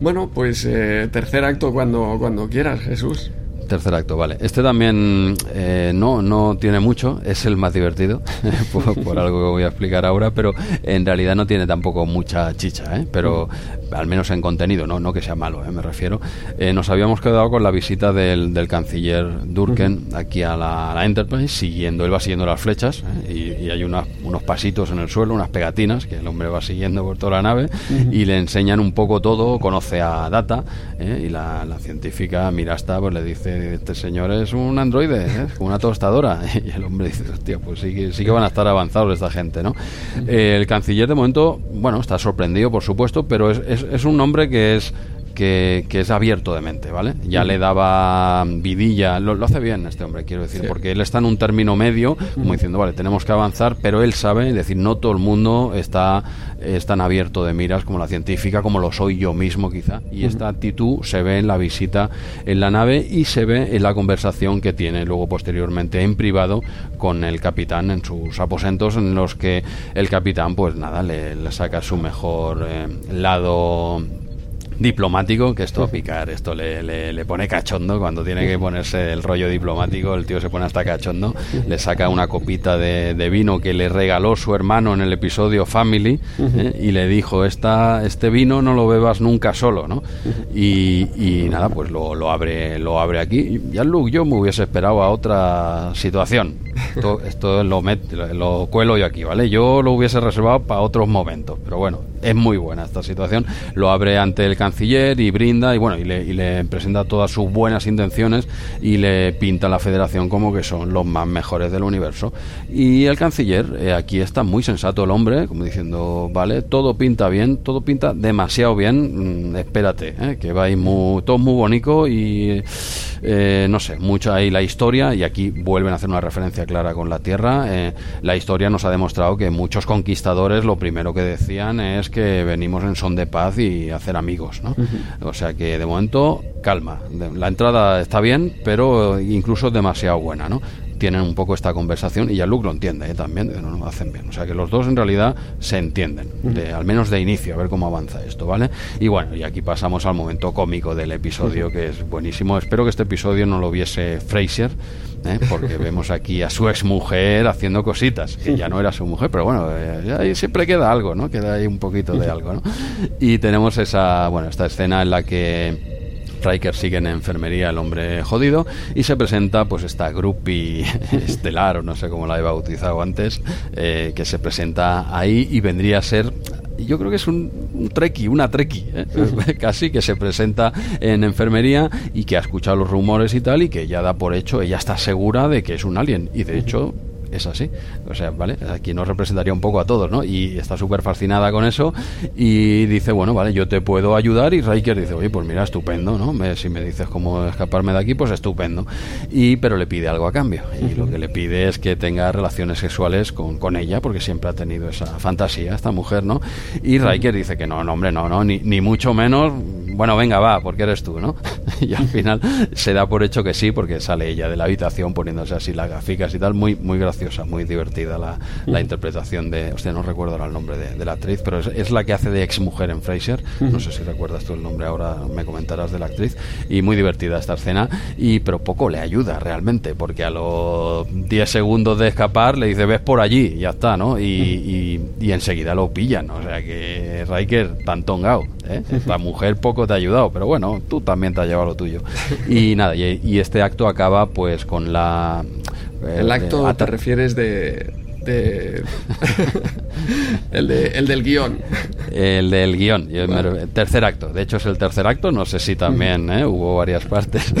Bueno, pues eh, tercer acto cuando, cuando quieras, Jesús. Tercer acto, vale. Este también eh, no, no tiene mucho, es el más divertido, por, por algo que voy a explicar ahora, pero en realidad no tiene tampoco mucha chicha, ¿eh? pero al menos en contenido, no, no que sea malo, ¿eh? me refiero. Eh, nos habíamos quedado con la visita del, del canciller Durken aquí a la, a la Enterprise, siguiendo, él va siguiendo las flechas ¿eh? y, y hay unas- unos pasitos en el suelo, unas pegatinas que el hombre va siguiendo por toda la nave y le enseñan un poco todo, conoce a Data ¿eh? y la, la científica Mirasta pues le dice, este señor es un androide, ¿eh? una tostadora y el hombre dice, hostia, pues sí que, sí que van a estar avanzados esta gente, ¿no? Eh, el canciller de momento, bueno, está sorprendido por supuesto, pero es, es, es un hombre que es que, que es abierto de mente, ¿vale? Ya le daba vidilla, lo, lo hace bien este hombre, quiero decir, Sí. porque él está en un término medio, como diciendo, vale, tenemos que avanzar, pero él sabe, es decir, no todo el mundo está es tan abierto de miras como la científica, como lo soy yo mismo quizá, y esta actitud se ve en la visita en la nave y se ve en la conversación que tiene luego posteriormente en privado con el capitán en sus aposentos en los que el capitán pues nada le, le saca su mejor eh, lado diplomático, que esto a picar, esto le, le, le pone cachondo cuando tiene que ponerse el rollo diplomático, el tío se pone hasta cachondo, le saca una copita de, de vino que le regaló su hermano en el episodio Family ¿eh? y le dijo, Esta, este vino no lo bebas nunca solo, ¿no? Y, y nada, pues lo, lo abre lo abre aquí. Ya Luke, yo me hubiese esperado a otra situación. Esto, esto lo, met- lo cuelo yo aquí, ¿vale? Yo lo hubiese reservado para otros momentos, pero bueno, es muy buena esta situación. Lo abre ante el canciller canciller y brinda y bueno, y le, y le presenta todas sus buenas intenciones y le pinta a la federación como que son los más mejores del universo. Y el canciller, eh, aquí está muy sensato el hombre, como diciendo, vale, todo pinta bien, todo pinta demasiado bien, mm, espérate, eh, que va a muy, todo muy bonito y eh, no sé, mucho ahí la historia, y aquí vuelven a hacer una referencia clara con la Tierra, eh, la historia nos ha demostrado que muchos conquistadores lo primero que decían es que venimos en son de paz y hacer amigos, ¿no? O sea que de momento, calma, la entrada está bien, pero incluso demasiado buena, ¿no? tienen un poco esta conversación y ya Luke lo entiende ¿eh? también, no, no, hacen bien. O sea que los dos en realidad se entienden, de, al menos de inicio, a ver cómo avanza esto, ¿vale? Y bueno, y aquí pasamos al momento cómico del episodio, que es buenísimo. Espero que este episodio no lo viese Fraser. ¿Eh? porque vemos aquí a su ex mujer haciendo cositas, que ya no era su mujer, pero bueno, eh, ahí siempre queda algo, ¿no? Queda ahí un poquito de algo, ¿no? Y tenemos esa, bueno, esta escena en la que Riker sigue en enfermería, el hombre jodido, y se presenta pues esta groupie estelar, o no sé cómo la he bautizado antes, eh, que se presenta ahí y vendría a ser yo creo que es un, un treki, una treki, ¿eh? casi que se presenta en enfermería y que ha escuchado los rumores y tal y que ya da por hecho, ella está segura de que es un alien y de hecho es así. O sea, ¿vale? Aquí nos representaría un poco a todos, ¿no? Y está súper fascinada con eso y dice, bueno, vale, yo te puedo ayudar y Riker dice, oye, pues mira, estupendo, ¿no? Me, si me dices cómo escaparme de aquí, pues estupendo. Y, pero le pide algo a cambio. Y lo que le pide es que tenga relaciones sexuales con, con ella, porque siempre ha tenido esa fantasía, esta mujer, ¿no? Y Riker dice que no, no, hombre, no, no, ni, ni mucho menos, bueno, venga, va, porque eres tú, ¿no? y al final se da por hecho que sí, porque sale ella de la habitación poniéndose así las gaficas y tal, muy, muy gracioso muy divertida la, la interpretación de. Hostia, no recuerdo ahora el nombre de, de la actriz, pero es, es, la que hace de ex mujer en Fraser. No sé si recuerdas tú el nombre ahora, me comentarás de la actriz. Y muy divertida esta escena, y pero poco le ayuda realmente, porque a los 10 segundos de escapar le dice, ves por allí, y ya está, ¿no? Y, y, y enseguida lo pillan, o sea que Riker tan tongado. ¿eh? La mujer poco te ha ayudado, pero bueno, tú también te has llevado lo tuyo. Y nada, y, y este acto acaba pues con la el acto eh, te refieres de, de el, de, el del guion. El del guion, bueno. tercer acto. De hecho es el tercer acto, no sé si también ¿eh? hubo varias partes.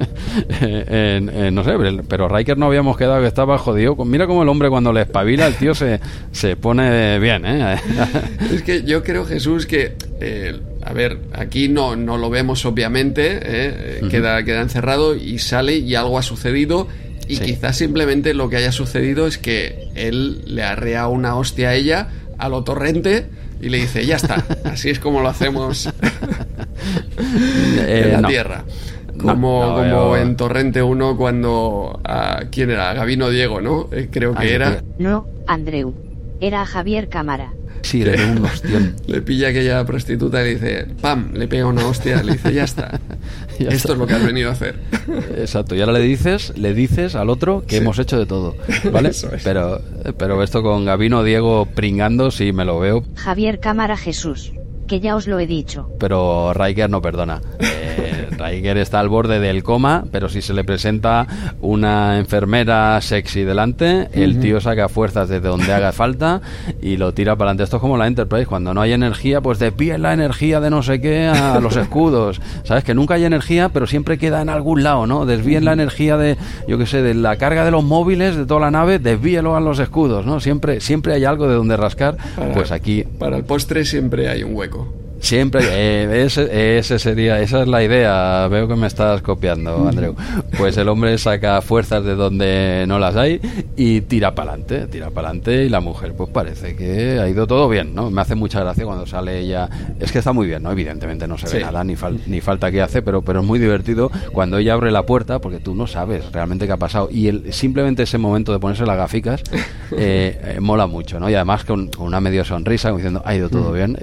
en, en, no sé, pero Riker no habíamos quedado que estaba jodido. Mira cómo el hombre cuando le espabila, el tío se, se pone bien. ¿eh? es que yo creo, Jesús, que... Eh, a ver, aquí no, no lo vemos obviamente, ¿eh? uh -huh. queda, queda encerrado y sale y algo ha sucedido y sí. quizás simplemente lo que haya sucedido es que él le arrea una hostia a ella, a lo torrente, y le dice, ya está, así es como lo hacemos eh, en la no. Tierra. Como, no, no, como yo... en Torrente 1 cuando... a ¿Quién era? Gabino Diego, ¿no? Eh, creo que Ay, era... No, Andreu. Era Javier Cámara. Sí, le un hostión. le pilla aquella prostituta y le dice, ¡pam! Le pega una hostia, le dice, ya está. ya Esto está. es lo que has venido a hacer. Exacto, y ahora le dices, le dices al otro que sí. hemos hecho de todo, ¿vale? es. Pero, pero esto con Gabino Diego pringando, sí me lo veo. Javier Cámara Jesús, que ya os lo he dicho. Pero Riker no perdona. Eh, Riker está al borde del coma, pero si se le presenta una enfermera sexy delante, el tío saca fuerzas desde donde haga falta y lo tira para adelante. Esto es como la Enterprise, cuando no hay energía, pues desvíen la energía de no sé qué a los escudos. Sabes que nunca hay energía, pero siempre queda en algún lado, ¿no? Desvíen la energía de, yo qué sé, de la carga de los móviles de toda la nave, desvíelo a los escudos, ¿no? Siempre, siempre hay algo de donde rascar. Para, pues aquí. Para el postre siempre hay un hueco. Siempre, eh, ese, ese, sería, esa es la idea. Veo que me estás copiando, Andreu. Pues el hombre saca fuerzas de donde no las hay y tira para adelante, tira para adelante y la mujer, pues parece que ha ido todo bien, ¿no? Me hace mucha gracia cuando sale ella. Es que está muy bien, ¿no? Evidentemente no se ve sí. nada ni, fal, ni falta que hace, pero, pero es muy divertido cuando ella abre la puerta porque tú no sabes realmente qué ha pasado y el, simplemente ese momento de ponerse las gaficas eh, eh, mola mucho, ¿no? Y además con, con, una medio sonrisa, como diciendo, ha ido todo bien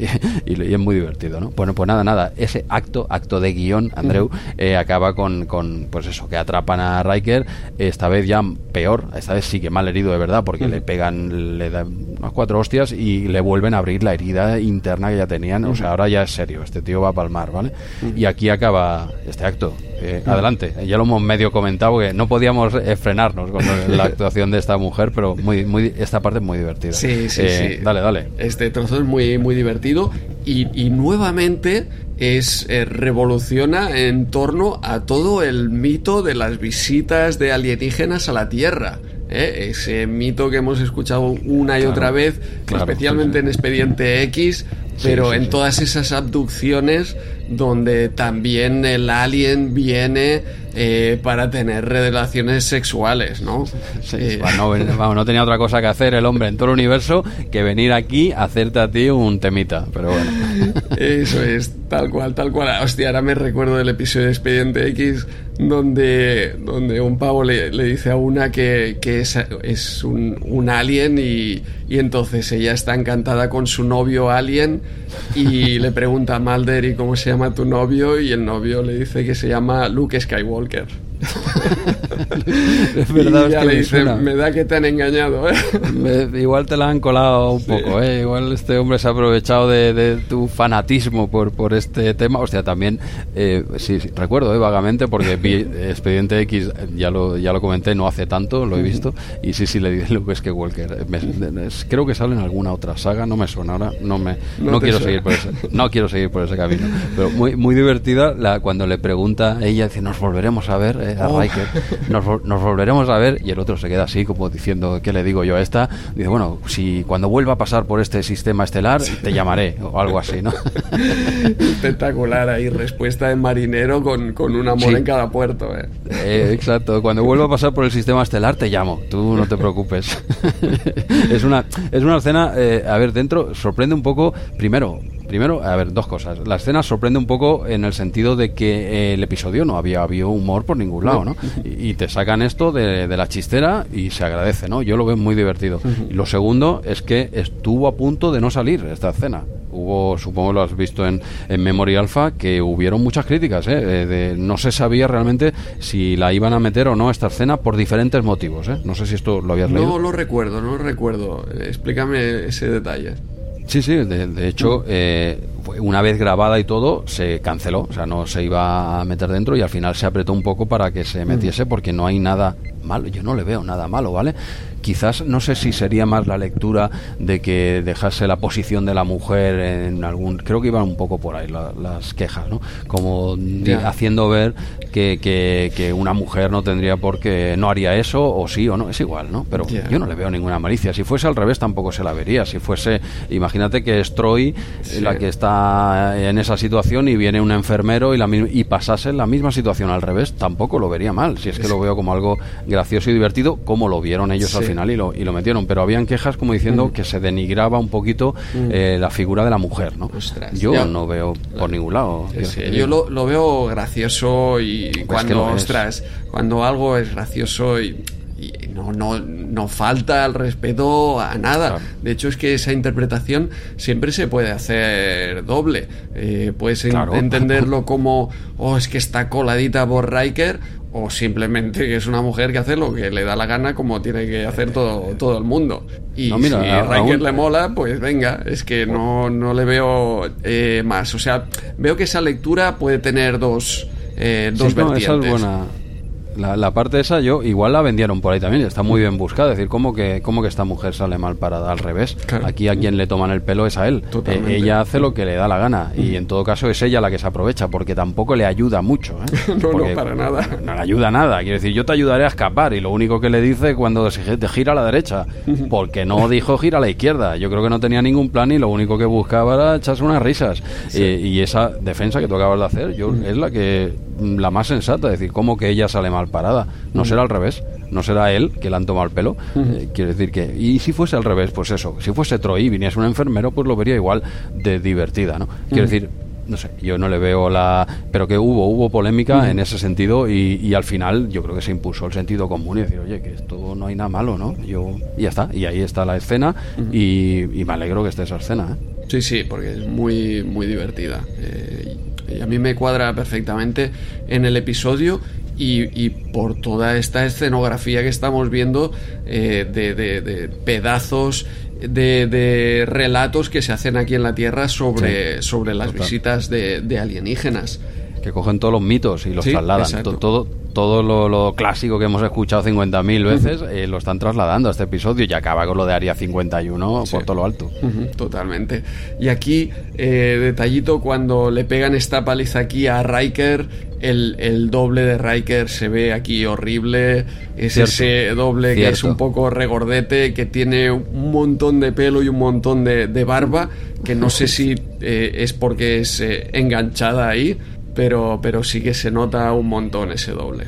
y, y, y es muy divertido divertido, ¿no? Bueno, pues nada, nada, ese acto, acto de guion, Andreu, eh, acaba con, con, pues eso, que atrapan a Riker, esta vez ya peor, esta vez sí que mal herido de verdad, porque le pegan, le dan unas cuatro hostias y le vuelven a abrir la herida interna que ya tenían, o sea, ahora ya es serio, este tío va a palmar, ¿vale? Y aquí acaba este acto. Eh, adelante, ya lo hemos medio comentado que no podíamos eh, frenarnos con la actuación de esta mujer, pero muy, muy, esta parte es muy divertida. Sí, sí, eh, sí. Dale, dale. Este trozo es muy, muy divertido y, y nuevamente es eh, revoluciona en torno a todo el mito de las visitas de alienígenas a la Tierra. ¿eh? Ese mito que hemos escuchado una y otra vez, claro, especialmente sí, sí. en Expediente X, pero sí, en todas esas abducciones donde también el alien viene eh, para tener relaciones sexuales, ¿no? Sí, Eh, bueno, no, vamos, no tenía otra cosa que hacer el hombre en todo el universo que venir aquí a hacerte a ti un temita. Pero bueno. Eso es, tal cual, tal cual. Hostia, ahora me recuerdo del episodio de Expediente X donde, donde un pavo le, le dice a una que, que es, es un, un alien y, y entonces ella está encantada con su novio alien y le pregunta a Mulder ¿y cómo se llama tu novio? Y el novio le dice que se llama Luke Skywalker. all. Es y verdad, ella hostia, le me dice, me da que te han engañado, ¿eh? Me- igual te la han colado un poco, ¿eh? Igual este hombre se ha aprovechado de, de tu fanatismo por, por este tema. O sea, también, eh, sí, sí, recuerdo, ¿eh? Vagamente, porque vi Expediente X, eh, ya lo, ya lo comenté, no hace tanto, lo he visto. Y sí, sí, le dije Luke. Me- es- creo que sale en alguna otra saga, no me suena ahora, no me No no, quiero suena. seguir por ese, no quiero seguir por ese camino. Pero muy, muy divertida la, cuando le pregunta, ella dice, nos volveremos a ver, eh, a Oh. Riker, nos, vol- nos volveremos a ver, y el otro se queda así, como diciendo, ¿qué le digo yo a esta? Dice, bueno, si cuando vuelva a pasar por este sistema estelar, te llamaré, o algo así, ¿no? Espectacular ahí, respuesta de marinero con, con un amor Sí. en cada puerto, ¿eh? Eh, exacto, cuando vuelva a pasar por el sistema estelar te llamo, tú no te preocupes. es una es una escena, eh, a ver, dentro sorprende un poco, primero, primero, a ver, dos cosas. La escena sorprende un poco en el sentido de que eh, el episodio no había habido humor por ningún lado, ¿no? Y, y te sacan esto de, de la chistera y se agradece, ¿no? Yo lo veo muy divertido. Y lo segundo es que estuvo a punto de no salir esta escena. Hubo, supongo lo has visto en, en Memory Alpha, que hubieron muchas críticas, ¿eh? De- de- no se sabía realmente si la iban a meter o no esta escena por diferentes motivos, ¿eh? No sé si esto lo habías leído. No lo recuerdo, no lo recuerdo. Explícame ese detalle. Sí, sí, de, de hecho, eh, una vez grabada y todo, se canceló, o sea, no se iba a meter dentro y al final se apretó un poco para que se metiese porque no hay nada malo, yo no le veo nada malo, ¿vale? Quizás, no sé si sería más la lectura de que dejase la posición de la mujer en algún... Creo que iban un poco por ahí la- las quejas, ¿no? Como haciendo ver que, que, que una mujer no tendría por qué... No haría eso, o sí o no, es igual, ¿no? Pero yo no le veo ninguna malicia. Si fuese al revés tampoco se la vería. Si fuese, imagínate que es Troy Sí. la que está en esa situación y viene un enfermero y, la, y pasase la misma situación al revés, tampoco lo vería mal. Si es que lo veo como algo gracioso y divertido, como lo vieron ellos al Sí. Final y lo, y lo metieron. Pero habían quejas como diciendo que se denigraba un poquito eh, la figura de la mujer, ¿no? Ostras, yo ya. no veo por ningún lado. Yo lo, lo veo gracioso y cuando, ostras, cuando algo es gracioso y, no, no, no falta el respeto a nada. Claro. De hecho, es que esa interpretación siempre se puede hacer doble. Eh, puedes Claro. entenderlo como, oh, es que está coladita por Riker. O simplemente que es una mujer que hace lo que le da la gana como tiene que hacer todo, todo el mundo. Y No, mira, si a- Riker aún- le mola, pues venga, es que no, no le veo eh, más. O sea, veo que esa lectura puede tener dos, eh, Sí, dos no, vertientes. esa es buena. La, la parte esa yo igual la vendieron por ahí también está muy bien buscada. Es decir, ¿cómo que, cómo que esta mujer sale mal parada al revés? Claro. Aquí a quien le toman el pelo es a él. Eh, ella hace lo que le da la gana y en todo caso es ella la que se aprovecha porque tampoco le ayuda mucho. ¿eh? No, no, para nada. No le ayuda nada. Quiero decir, yo te ayudaré a escapar y lo único que le dice cuando se te gira a la derecha, porque no dijo gira a la izquierda. Yo creo que no tenía ningún plan y lo único que buscaba era echarse unas risas. Eh, y esa defensa que tú acabas de hacer, yo es la que la más sensata, es decir, cómo que ella sale mal parada. No será al revés, no será él que le han tomado el pelo. Eh, quiero decir que, y si fuese al revés, pues eso, si fuese Troy y viniese un enfermero, pues lo vería igual de divertida, ¿no? Quiero decir, no sé, yo no le veo la... Pero que hubo, hubo polémica en ese sentido y, y al final yo creo que se impuso el sentido común y decir, oye, que esto no hay nada malo, ¿no? Yo, y ya está, y ahí está la escena y, y me alegro que esté esa escena, ¿eh? Sí, sí, porque es muy, muy divertida. Eh, a mí me cuadra perfectamente en el episodio y, y por toda esta escenografía que estamos viendo eh, de, de- de pedazos de, de relatos que se hacen aquí en la Tierra sobre, sobre las total. visitas de, de alienígenas. Que cogen todos los mitos y los Sí, trasladan. Todo, todo lo, lo clásico que hemos escuchado 50.000 veces eh, lo están trasladando a este episodio y acaba con lo de Área 51 por todo lo alto. Ujú, Totalmente. Y aquí, eh, detallito, cuando le pegan esta paliza aquí a Riker, el, el doble de Riker se ve aquí horrible. Es Cierto. ese doble que es un poco regordete, que tiene un montón de pelo y un montón de, de barba, que no sé si eh, es porque es eh, enganchada ahí, pero, pero sí que se nota un montón ese doble.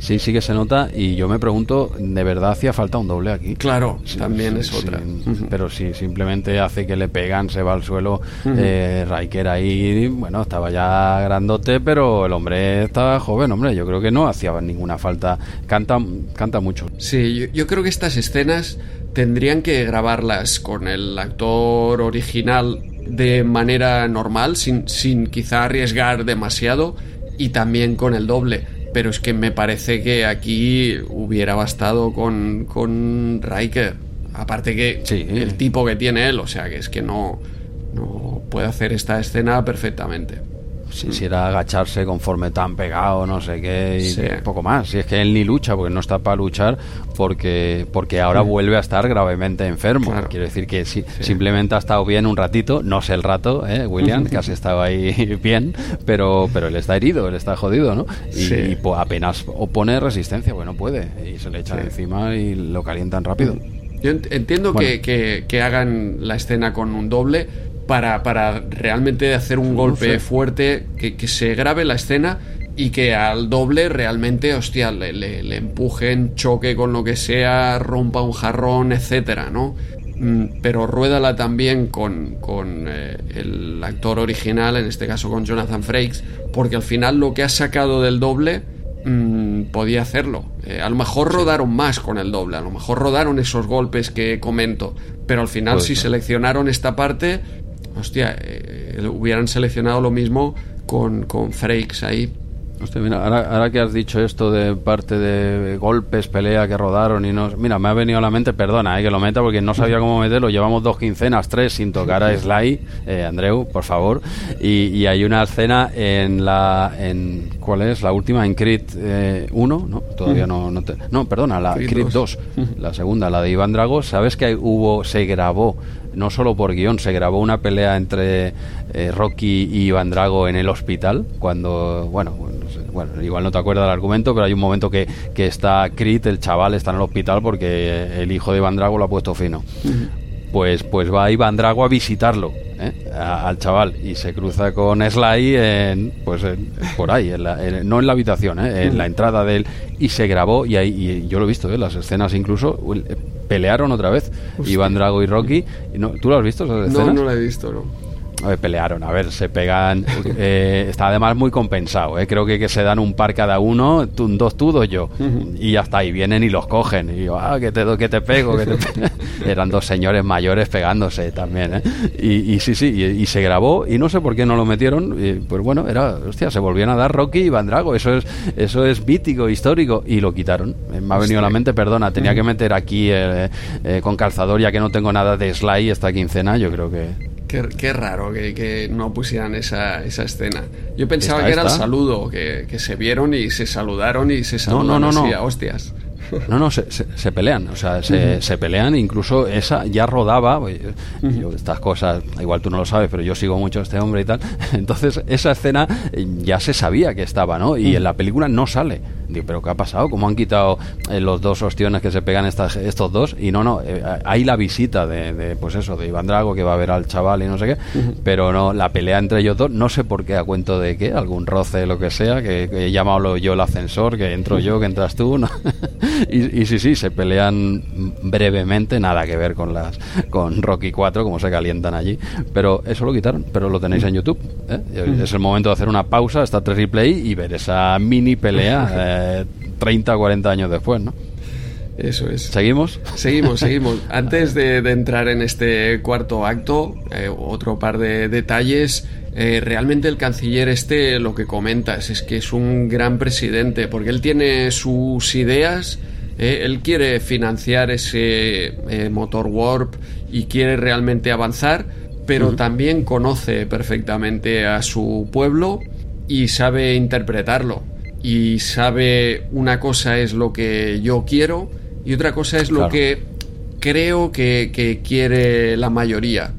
Sí, sí que se nota y yo me pregunto, ¿de verdad hacía falta un doble aquí? Claro, Sí, también sí, es otra. sí. Pero si simplemente hace que le pegan, se va al suelo. eh, Riker ahí, bueno, estaba ya grandote, pero el hombre estaba joven, hombre. Yo creo que no hacía ninguna falta. Canta, canta mucho. Sí, yo, yo creo que estas escenas tendrían que grabarlas con el actor original de manera normal, sin, sin quizá arriesgar demasiado, y también con el doble. Pero es que me parece que aquí hubiera bastado con, con Riker. Aparte que Sí. el tipo que tiene él, o sea que es que no, no puede hacer esta escena perfectamente. Si, si era agacharse conforme tan pegado, no sé qué, y Sí. poco más. Si es que él ni lucha, porque no está para luchar, porque, porque ahora vuelve a estar gravemente enfermo. Claro. Quiero decir que si, simplemente ha estado bien un ratito, no sé el rato, ¿eh, William, casi estaba ahí bien, pero, pero él está herido, él está jodido, ¿no? Y, pues, apenas opone resistencia, pues no puede, y se le echan encima y lo calientan rápido. Yo ent- entiendo Bueno. que, que- que hagan la escena con un doble para, para realmente hacer un golpe fuerte, que, que se grabe la escena y que al doble realmente, hostia, le, le- le empujen, choque con lo que sea, rompa un jarrón, etcétera, ¿no? Mm, Pero ruédala también con, con eh, el actor original, en este caso con Jonathan Frakes, porque al final lo que has sacado del doble mm, podía hacerlo. Eh, a lo mejor rodaron más con el doble, a lo mejor rodaron esos golpes que comento, pero al final si seleccionaron esta parte, hostia, eh, hubieran seleccionado lo mismo con, con Frakes ahí. Hostia, mira, ahora, ahora que has dicho esto de parte de golpes, pelea que rodaron y no... Mira, me ha venido a la mente, perdona, eh, que lo meta porque no sabía cómo meterlo. Llevamos dos quincenas, tres, sin tocar a Sly, eh, Andreu, por favor. Y, y hay una escena en la... En, ¿Cuál es? La última, en Creed eh, 1, ¿no? Todavía no... No, te- no, perdona, la Creed Creed 2. 2, la segunda, la de Iván Drago. ¿Sabes que hubo, se grabó, no solo por guion, se grabó una pelea entre eh, Rocky y Iván Drago en el hospital? Cuando, bueno, no sé, bueno, igual no te acuerdas del argumento, pero hay un momento que, que está Creed, el chaval, está en el hospital porque el hijo de Iván Drago lo ha puesto fino. Pues, pues va Iván Drago a visitarlo ¿eh? a- al chaval y se cruza con Sly en, pues en- por ahí, en la- en- no en la habitación, ¿eh? en la entrada de él y se grabó y, ahí, y yo lo he visto, ¿eh? las escenas incluso pelearon otra vez Iván Drago y Rocky. Y no, ¿Tú lo has visto esas No, escenas? no la he visto, ¿no? Pelearon, a ver, se pegan. eh, está además muy compensado, ¿eh? creo que, que se dan un par cada uno, tú, dos tú, dos yo. Y ya está, y vienen y los cogen. Y yo, ah, que te, que te pego, que te pego. Eran dos señores mayores pegándose también, ¿eh? Y, y sí, sí, y, y se grabó, y no sé por qué no lo metieron. y, pues bueno, era, hostia, se volvían a dar Rocky y Van Drago, eso es, eso es mítico, histórico, y lo quitaron. Eh, Me ha venido a la mente, perdona, tenía que meter aquí eh, con calzador, ya que no tengo nada de Sly esta quincena, yo creo que. Qué, qué raro que, que no pusieran esa, esa escena. Yo pensaba Está, que era el saludo, que, que se vieron y se saludaron y se No, saludan no, no, así no. hostias. No, no, se, se- se pelean, o sea, se, se pelean, incluso esa ya rodaba, yo estas cosas, igual tú no lo sabes, pero yo sigo mucho a este hombre y tal, entonces esa escena eh, ya se sabía que estaba, ¿no? Y en la película no sale. Digo, pero ¿qué ha pasado? ¿Cómo han quitado eh, los dos ostiones que se pegan estas, estos dos? Y no, no, eh, hay la visita de, de, pues eso, de Iván Drago que va a ver al chaval y no sé qué, pero no, la pelea entre ellos dos, no sé por qué, a cuento de qué, algún roce, lo que sea, que, que he llamado yo el ascensor, que entro yo, que entras tú, ¿no? y, y sí, sí, se pelean brevemente, nada que ver con las con Rocky 4, como se calientan allí, pero eso lo quitaron, pero lo tenéis en YouTube. ¿eh? Es el momento de hacer una pausa, está Triple Play y ver esa mini pelea eh, 30 o 40 años después, ¿no? Eso es. ¿Seguimos? Seguimos, seguimos. Antes de, de entrar en este cuarto acto, eh, otro par de detalles. Eh, realmente el canciller este, lo que comentas, es que es un gran presidente, porque él tiene sus ideas, eh, él quiere financiar ese motor Warp y quiere realmente avanzar, pero también conoce perfectamente a su pueblo y sabe interpretarlo. Y sabe una cosa es lo que yo quiero y otra cosa es lo que creo que, que quiere la mayoría.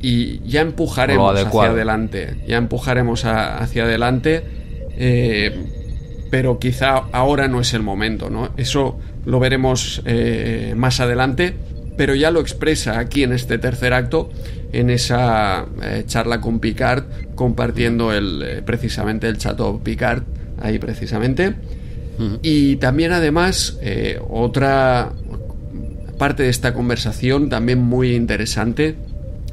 Y ya empujaremos hacia adelante. Ya empujaremos a- hacia adelante. eh, pero quizá ahora no es el momento, ¿no? Eso lo veremos eh, más adelante, pero ya lo expresa aquí en este tercer acto, en esa eh, charla con Picard, compartiendo el, precisamente el Chateau Picard, ahí precisamente. Y también además, eh, otra parte de esta conversación también muy interesante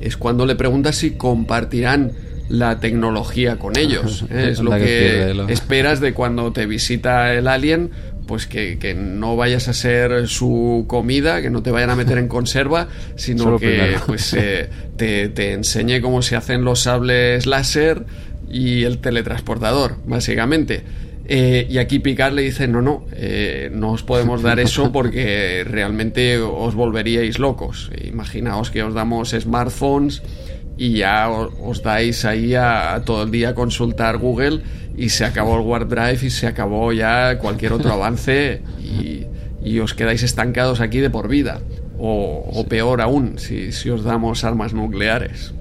es cuando le pregunta si compartirán la tecnología con ellos. ¿eh? Es lo que que pierde lo- esperas de cuando te visita el alien, pues que, que no vayas a ser su comida, que no te vayan a meter en conserva, sino Solo que primero. pues eh, te, te enseñe cómo se hacen los sables láser y el teletransportador, básicamente. Eh, y aquí Picard le dice, no, no, eh, no os podemos dar eso porque realmente os volveríais locos. Imaginaos que os damos smartphones y ya os dais ahí a, a todo el día a consultar Google y se acabó el Warp Drive y se acabó ya cualquier otro avance y, y os quedáis estancados aquí de por vida. O, o peor aún, si, si os damos armas nucleares.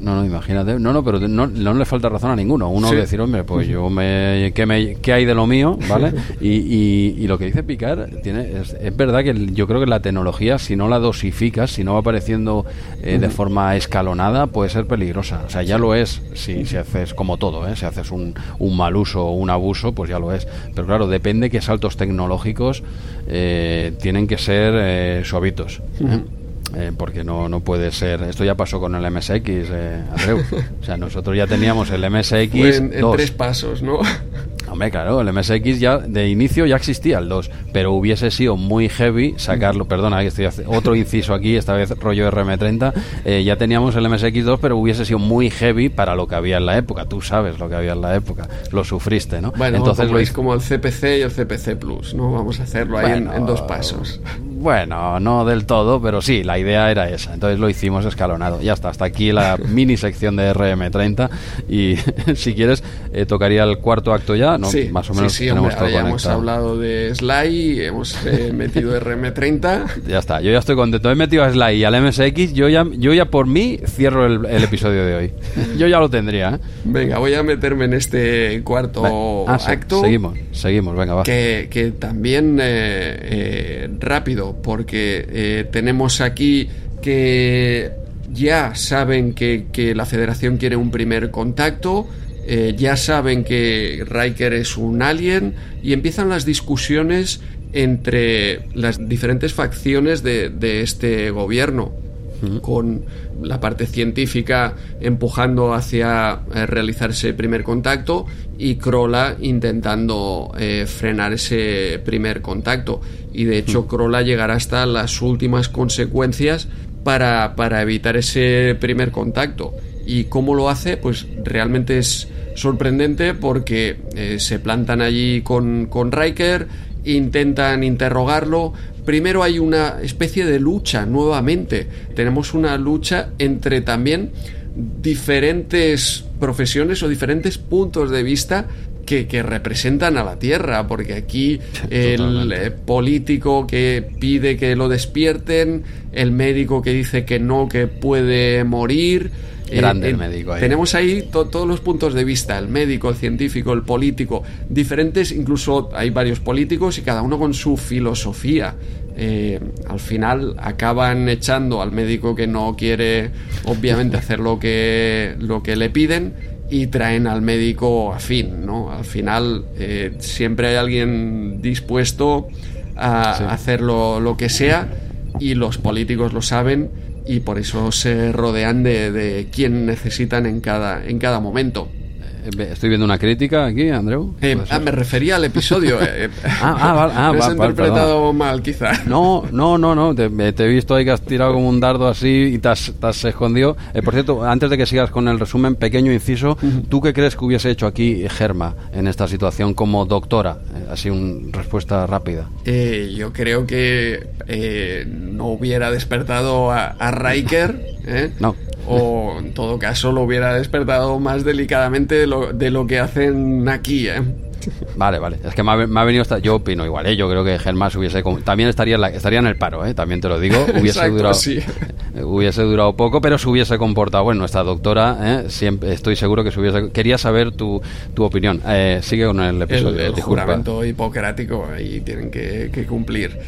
No, no, imagínate. No, no, pero no, no le falta razón a ninguno. Uno Sí. decir, hombre, pues yo me ¿qué, me. ¿Qué hay de lo mío? ¿Vale? y, y, y lo que dice Picard, tiene, es, es verdad que el- yo creo que la tecnología, si no la dosificas, si no va apareciendo eh, de forma escalonada, puede ser peligrosa. O sea, ya lo es si, si haces como todo, ¿eh? Si haces un, un mal uso o un abuso, pues ya lo es. Pero claro, depende qué saltos tecnológicos eh, tienen que ser eh, suavitos. ¿eh? Eh, porque no, no puede ser. Esto ya pasó con el MSX, eh, Andreu. O sea, nosotros ya teníamos el MSX Fue en, en 2. tres pasos, ¿no? Hombre, claro, el MSX ya de inicio ya existía el 2, pero hubiese sido muy heavy sacarlo. Perdona, que estoy hace- otro inciso aquí, esta vez rollo RM30. eh, ya teníamos el MSX 2, pero hubiese sido muy heavy para lo que había en la época. Tú sabes lo que había en la época, lo sufriste, ¿no? Bueno, Entonces como lo es como el CPC y el CPC Plus, ¿no? Vamos a hacerlo ahí en, dos pasos. Bueno, no del todo, pero sí, la idea era esa. Entonces lo hicimos escalonado. Ya está, hasta aquí la mini sección de RM30. Y si quieres, eh, tocaría el cuarto acto ya, ¿no? sí, Más o menos sí, sí, tenemos hombre, todo ya hemos hablado de Sly, hemos eh, metido RM30. Ya está, yo ya estoy contento. He metido a Sly y al MSX. Yo ya, yo ya por mí cierro el, el episodio de hoy. Yo ya lo tendría, ¿eh? Venga, voy a meterme en este cuarto ah, sí, acto. Seguimos, seguimos, venga, va. Que, que también eh, porque eh, tenemos aquí que ya saben que, que la federación quiere un primer contacto, eh, ya saben que Riker es un alien y empiezan las discusiones entre las diferentes facciones de, de este gobierno con la parte científica empujando hacia eh, realizar ese primer contacto y Crolla intentando eh, frenar ese primer contacto. Y de hecho Crolla llegará hasta las últimas consecuencias para, para evitar ese primer contacto. ¿Y cómo lo hace? Pues realmente es sorprendente porque eh, se plantan allí con, con Riker, intentan interrogarlo. Primero hay una especie de lucha nuevamente. Tenemos una lucha entre también diferentes profesiones o diferentes puntos de vista que, que representan a la Tierra, porque aquí el eh, político que pide que lo despierten, el médico que dice que no, que puede morir. eh, Grande el médico ahí. Tenemos ahí to- todos los puntos de vista, el médico, el científico, el político, diferentes, incluso hay varios políticos y cada uno con su filosofía. Eh, al final acaban echando al médico que no quiere, obviamente, hacer lo que, lo que le piden y traen al médico afín, ¿no? Al final eh, siempre hay alguien dispuesto a Sí. hacer lo, lo que sea y los políticos lo saben y por eso se rodean de, de quien necesitan en cada, en cada momento. Eh, Estoy viendo una crítica aquí, Andreu. Eh, ¿Puede ah, me refería al episodio. eh, Ah, ah, vale, ah, has interpretado mal, quizá. No, no, no, no. Te, me- te he visto ahí que has tirado como un dardo así y te has, te has escondido. Eh, por cierto, antes de que sigas con el resumen, pequeño inciso. ¿Tú qué crees que hubiese hecho aquí Germa en esta situación como doctora? Eh, así una respuesta rápida. Eh, yo creo que eh, no hubiera despertado a, a Riker. ¿eh? No. o en todo caso lo hubiera despertado más delicadamente de lo, de lo que hacen aquí, ¿eh? Vale, vale. Es que me ha, venido hasta. Yo opino igual, ¿eh? Yo creo que Germán hubiese. También estaría en, la, estaría en el paro, ¿eh? También te lo digo. Hubiese durado. Hubiese durado poco, pero se hubiese comportado. Bueno, esta doctora, ¿eh? Siempre, estoy seguro que se hubiese. Quería saber tu, tu opinión. Eh, sigue con el episodio. El, juramento hipocrático y tienen que, cumplir.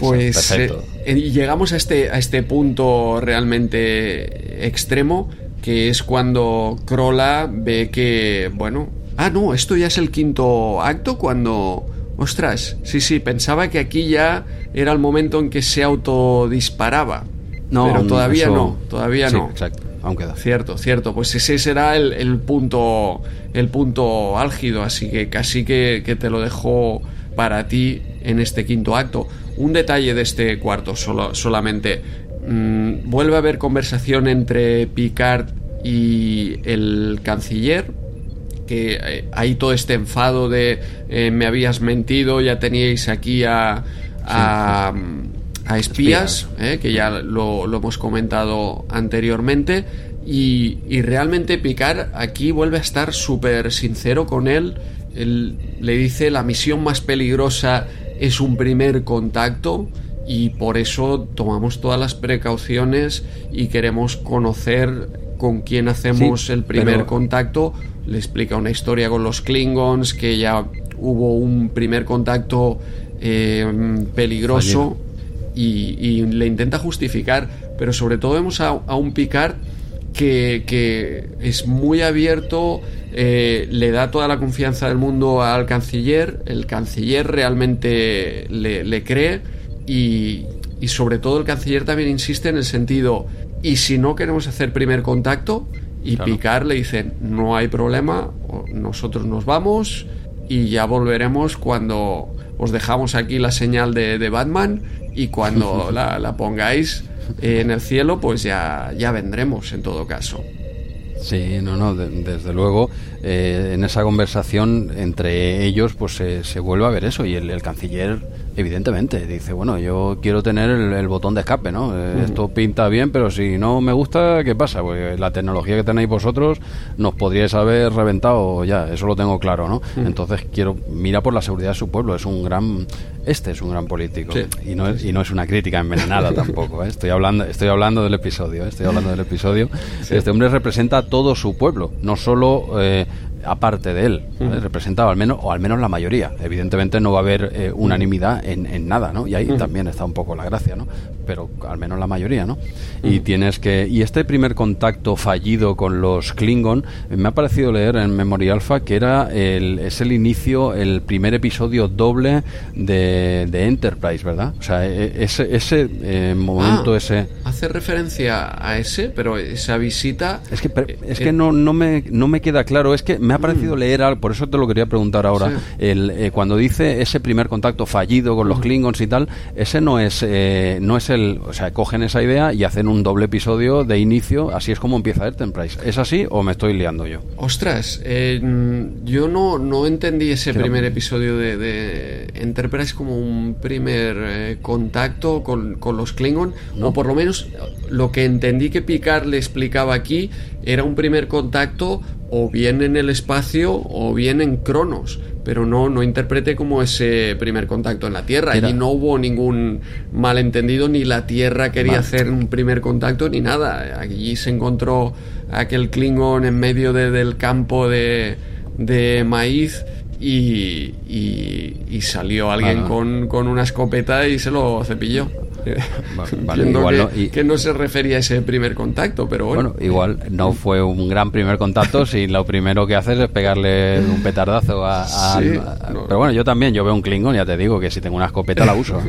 pues eh, y llegamos a este, a este punto realmente extremo que es cuando Crola ve que, bueno, Ah, no, esto ya es el quinto acto cuando... Ostras, sí, sí, pensaba que aquí ya era el momento en que se autodisparaba. No, pero todavía no, todavía no. Exacto, aún queda. Cierto, cierto. Pues ese será el, punto, el punto álgido, así que casi que, te lo dejo para ti en este quinto acto. Un detalle de este cuarto solo, solamente. Mm, vuelve a haber conversación entre Picard y el canciller que eh, hay todo este enfado de eh, me habías mentido, ya teníais aquí a, a, espías, eh, que ya lo, hemos comentado anteriormente. Y, realmente Picard aquí vuelve a estar súper sincero con él. Él le dice la misión más peligrosa es un primer contacto y por eso tomamos todas las precauciones y queremos conocer con quién hacemos el primer contacto. Le explica una historia con los Klingons, que ya hubo un primer contacto eh, peligroso y, le intenta justificar, pero sobre todo vemos a, un Picard que, es muy abierto, eh, le da toda la confianza del mundo al canciller, el canciller realmente le, cree y, y sobre todo el canciller también insiste en el sentido, y si no queremos hacer primer contacto, y Picard le dice, no hay problema, nosotros nos vamos y ya volveremos cuando os dejamos aquí la señal de, Batman y cuando la, pongáis en el cielo, pues ya, ya vendremos en todo caso. Sí, no, no, desde luego, eh, en esa conversación entre ellos, pues se, vuelve a ver eso y el canciller Evidentemente, dice, bueno, yo quiero tener el, botón de escape, ¿no? Eh, esto pinta bien, pero si no me gusta, ¿qué pasa? Pues la tecnología que tenéis vosotros nos podríais haber reventado ya, eso lo tengo claro, ¿no? Entonces quiero, mira por la seguridad de su pueblo, es un gran, este es un gran político y, no es, y no es una crítica envenenada tampoco, ¿eh? estoy, hablando, estoy hablando del episodio, ¿eh? estoy hablando del episodio. Este hombre representa a todo su pueblo, no solo aparte de él, representado al menos, o al menos la mayoría. Evidentemente no va a haber eh, unanimidad en, en, nada, ¿no? Y ahí también está un poco la gracia, ¿no? Pero al menos la mayoría, ¿no? Y tienes que. Y este primer contacto fallido con los Klingon, me ha parecido leer en Memoria Alpha que era el, es el inicio, el primer episodio doble de, de Enterprise, ¿verdad? O sea, e, ese, ese eh, momento, ah, ese. Hace referencia a ese, pero esa visita. Es que, es que no, no, me, no me queda claro, es que me ha parecido mm. leer algo, por eso te lo quería preguntar ahora. El, eh, cuando dice ese primer contacto fallido con los mm. Klingons y tal, ese no es, eh, no es el. O sea, cogen esa idea y hacen un doble episodio de inicio, así es como empieza Enterprise. ¿Es así o me estoy liando yo? Ostras, eh, yo no, no entendí ese primer episodio de, Enterprise como un primer contacto con, con los Klingon, o por lo menos lo que entendí que Picard le explicaba aquí era un primer contacto o bien en el espacio o bien en Cronos, pero no, no interprete como ese primer contacto en la Tierra. Allí no hubo ningún malentendido, ni la Tierra quería hacer un primer contacto, ni nada. Allí se encontró aquel Klingon en medio del campo de, de maíz. Y, y, salió alguien con, con una escopeta y se lo cepilló. Vale, igual que, no, se refería a ese primer contacto, pero bueno. igual no fue un gran primer contacto si lo primero que haces es pegarle un petardazo a... pero bueno, yo también, yo veo un Klingon, ya te digo que si tengo una escopeta la uso.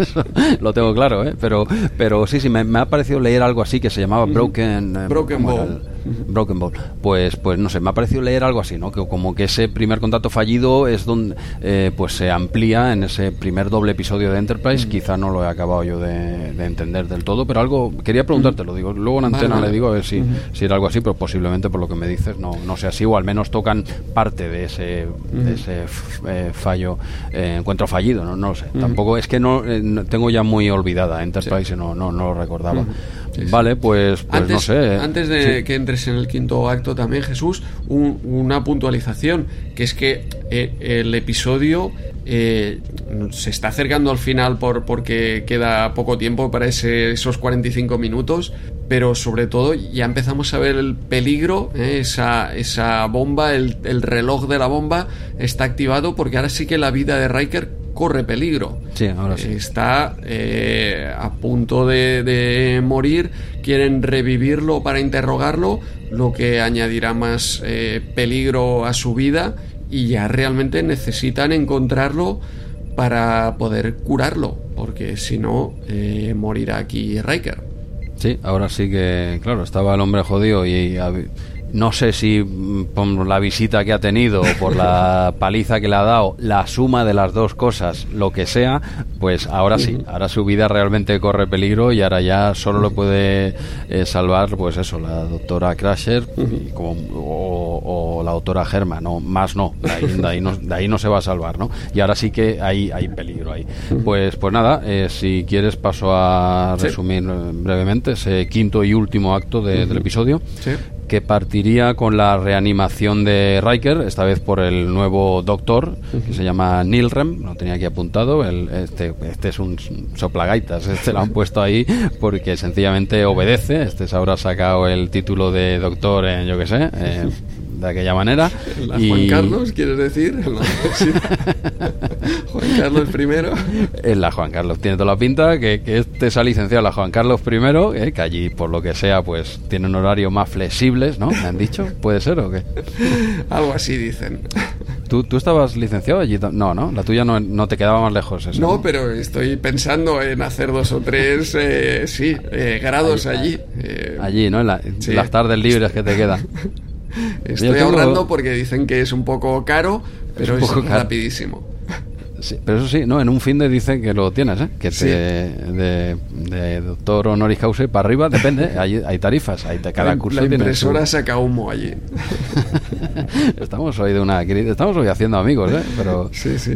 lo tengo claro, ¿eh? Pero, pero sí, sí, me, ha parecido leer algo así que se llamaba Broken... Eh, Broken Ball. Broken Ball. Pues, pues no sé, me ha parecido leer algo así, ¿no? Que como que ese primer contacto fallido es donde eh, pues se amplía en ese primer doble episodio de Enterprise. Quizá no lo he acabado yo de, entender del todo, pero algo quería preguntarte, lo digo. Luego en antena le digo a ver si, si era algo así, pero posiblemente por lo que me dices no, no sea así, o al menos tocan parte de ese, ese eh, fallo, eh, encuentro fallido, no, no lo sé. Tampoco es que no, tengo ya muy olvidada Enterprise, no, no, no lo recordaba. Vale, pues, pues antes, no sé. Antes de Sí. que entres en el quinto acto también, Jesús, un- una puntualización, que es que eh, el episodio eh, se está acercando al final por, porque queda poco tiempo para ese- esos 45 minutos, pero sobre todo ya empezamos a ver el peligro, eh, esa, esa bomba, el, el reloj de la bomba está activado porque ahora sí que la vida de Riker corre peligro. Sí, ahora sí. Está eh, a punto de, de morir, quieren revivirlo para interrogarlo, lo que añadirá más eh, peligro a su vida y ya realmente necesitan encontrarlo para poder curarlo, porque si no, eh, morirá aquí Riker. Sí, ahora sí que, claro, estaba el hombre jodido y hab- no sé si mm, por la visita que ha tenido o por la paliza que le ha dado, la suma de las dos cosas, lo que sea, pues ahora sí, ahora su vida realmente corre peligro y ahora ya solo lo puede eh, salvar, pues eso, la doctora Crasher y como- o, o la doctora Germa, no, más no, de ahí, de ahí no, de ahí no se va a salvar, ¿no? Y ahora sí que hay, hay peligro ahí. Pues, pues nada, eh, si quieres paso a resumir eh, brevemente ese quinto y último acto de- del episodio Sí. Que partiría con la reanimación de Riker, esta vez por el nuevo doctor, que se llama Nilrem, lo tenía aquí apuntado, el- este, este es un soplagaitas, este lo han puesto ahí porque sencillamente obedece, este se habrá sacado el título de doctor en, yo que sé, eh, de aquella manera. La y- Juan Carlos, ¿quieres decir? En la. Juan Carlos I. En la Juan Carlos tiene toda la pinta que, que este se ha licenciado en la Juan Carlos I, eh, que allí por lo que sea pues tienen horarios más flexibles, ¿no? Me han dicho, ¿puede ser o qué? Algo así dicen. ¿Tú, tú estabas licenciado allí? No, ¿no? La tuya no, no te quedaba más lejos. Esa, No, pero estoy pensando en hacer dos o tres, eh, sí, eh, grados allí. Eh, Allí, ¿no? En la- Sí. las tardes libres que te quedan. Estoy tengo- ahorrando porque dicen que es un poco caro, pero un es, caro. rapidísimo. Sí, pero eso sí, no, en un fin de dicen que lo tienes, ¿eh? Que Sí. te, de, de doctor honoris causa para arriba, depende, hay, hay tarifas, hay de cada la, curso la tiene su- impresora saca humo allí. estamos hoy de una estamos hoy haciendo amigos, ¿eh? Pero Sí, sí.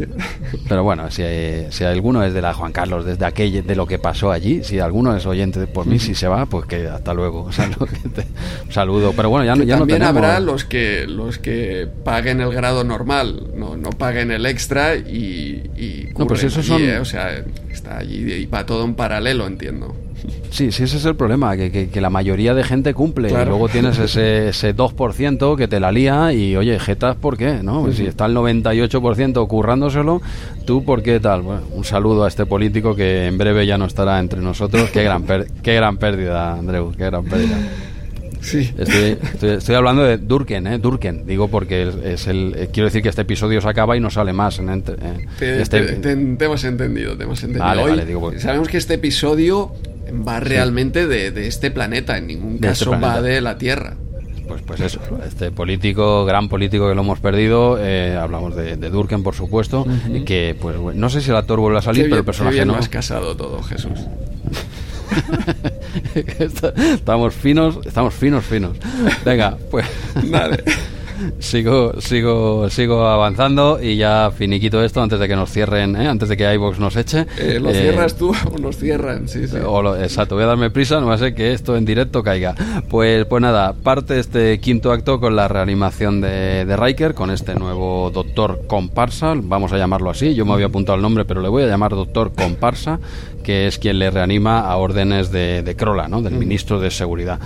Pero bueno, si, si alguno es de la Juan Carlos, desde aquel, de lo que pasó allí, si alguno es oyente por mí, si se va, pues que hasta luego. O sea, que te- un saludo. Pero bueno, ya, no- Que ya no también tenemos. habrá los que los que paguen el grado normal, no, no paguen el extra y, y No, pues allí, son- ¿eh? o sea, está allí y va todo en paralelo, entiendo. Sí, sí, ese es el problema, que, que- que la mayoría de gente cumple. Claro. Y luego tienes ese, ese 2% que te la lía y, oye, jetas, ¿por qué? ¿no? Pues Si está el 98% currándoselo, ¿tú por qué tal? Bueno, un saludo a este político que en breve ya no estará entre nosotros. Qué gran, per- qué gran pérdida, Andreu, qué gran pérdida. Sí. Estoy, estoy, estoy hablando de Durken, ¿eh? Durken. Digo porque es, el. eh, quiero decir que este episodio se acaba y no sale más. En eh, Te, este- te- te- te hemos entendido, te hemos entendido. Vale, Hoy vale, digo, pues- sabemos que este episodio va realmente de, de este planeta, en ningún De este caso va planeta. de la Tierra. pues, pues eso, este político, gran político que lo hemos perdido. eh, hablamos de, de Durken, por supuesto. y que, pues, no sé si el actor vuelve a salir, Qué pero el qué personaje bien no. lo has casado todo, Jesús. Estamos finos, estamos finos, finos. Venga, pues. Vale. Sigo, sigo, sigo avanzando y ya finiquito esto antes de que nos cierren, ¿eh? antes de que iVox nos eche. Eh, ¿Lo Eh, cierras tú o nos cierran? Sí, sí. O lo- exacto, voy a darme prisa, no va a ser que esto en directo caiga. Pues, pues nada, parte este quinto acto con la reanimación de, de Riker, con este nuevo doctor comparsa, vamos a llamarlo así, yo me había apuntado el nombre, pero le voy a llamar doctor comparsa, que es quien le reanima a órdenes de, de Crola, ¿no? del ministro de Seguridad.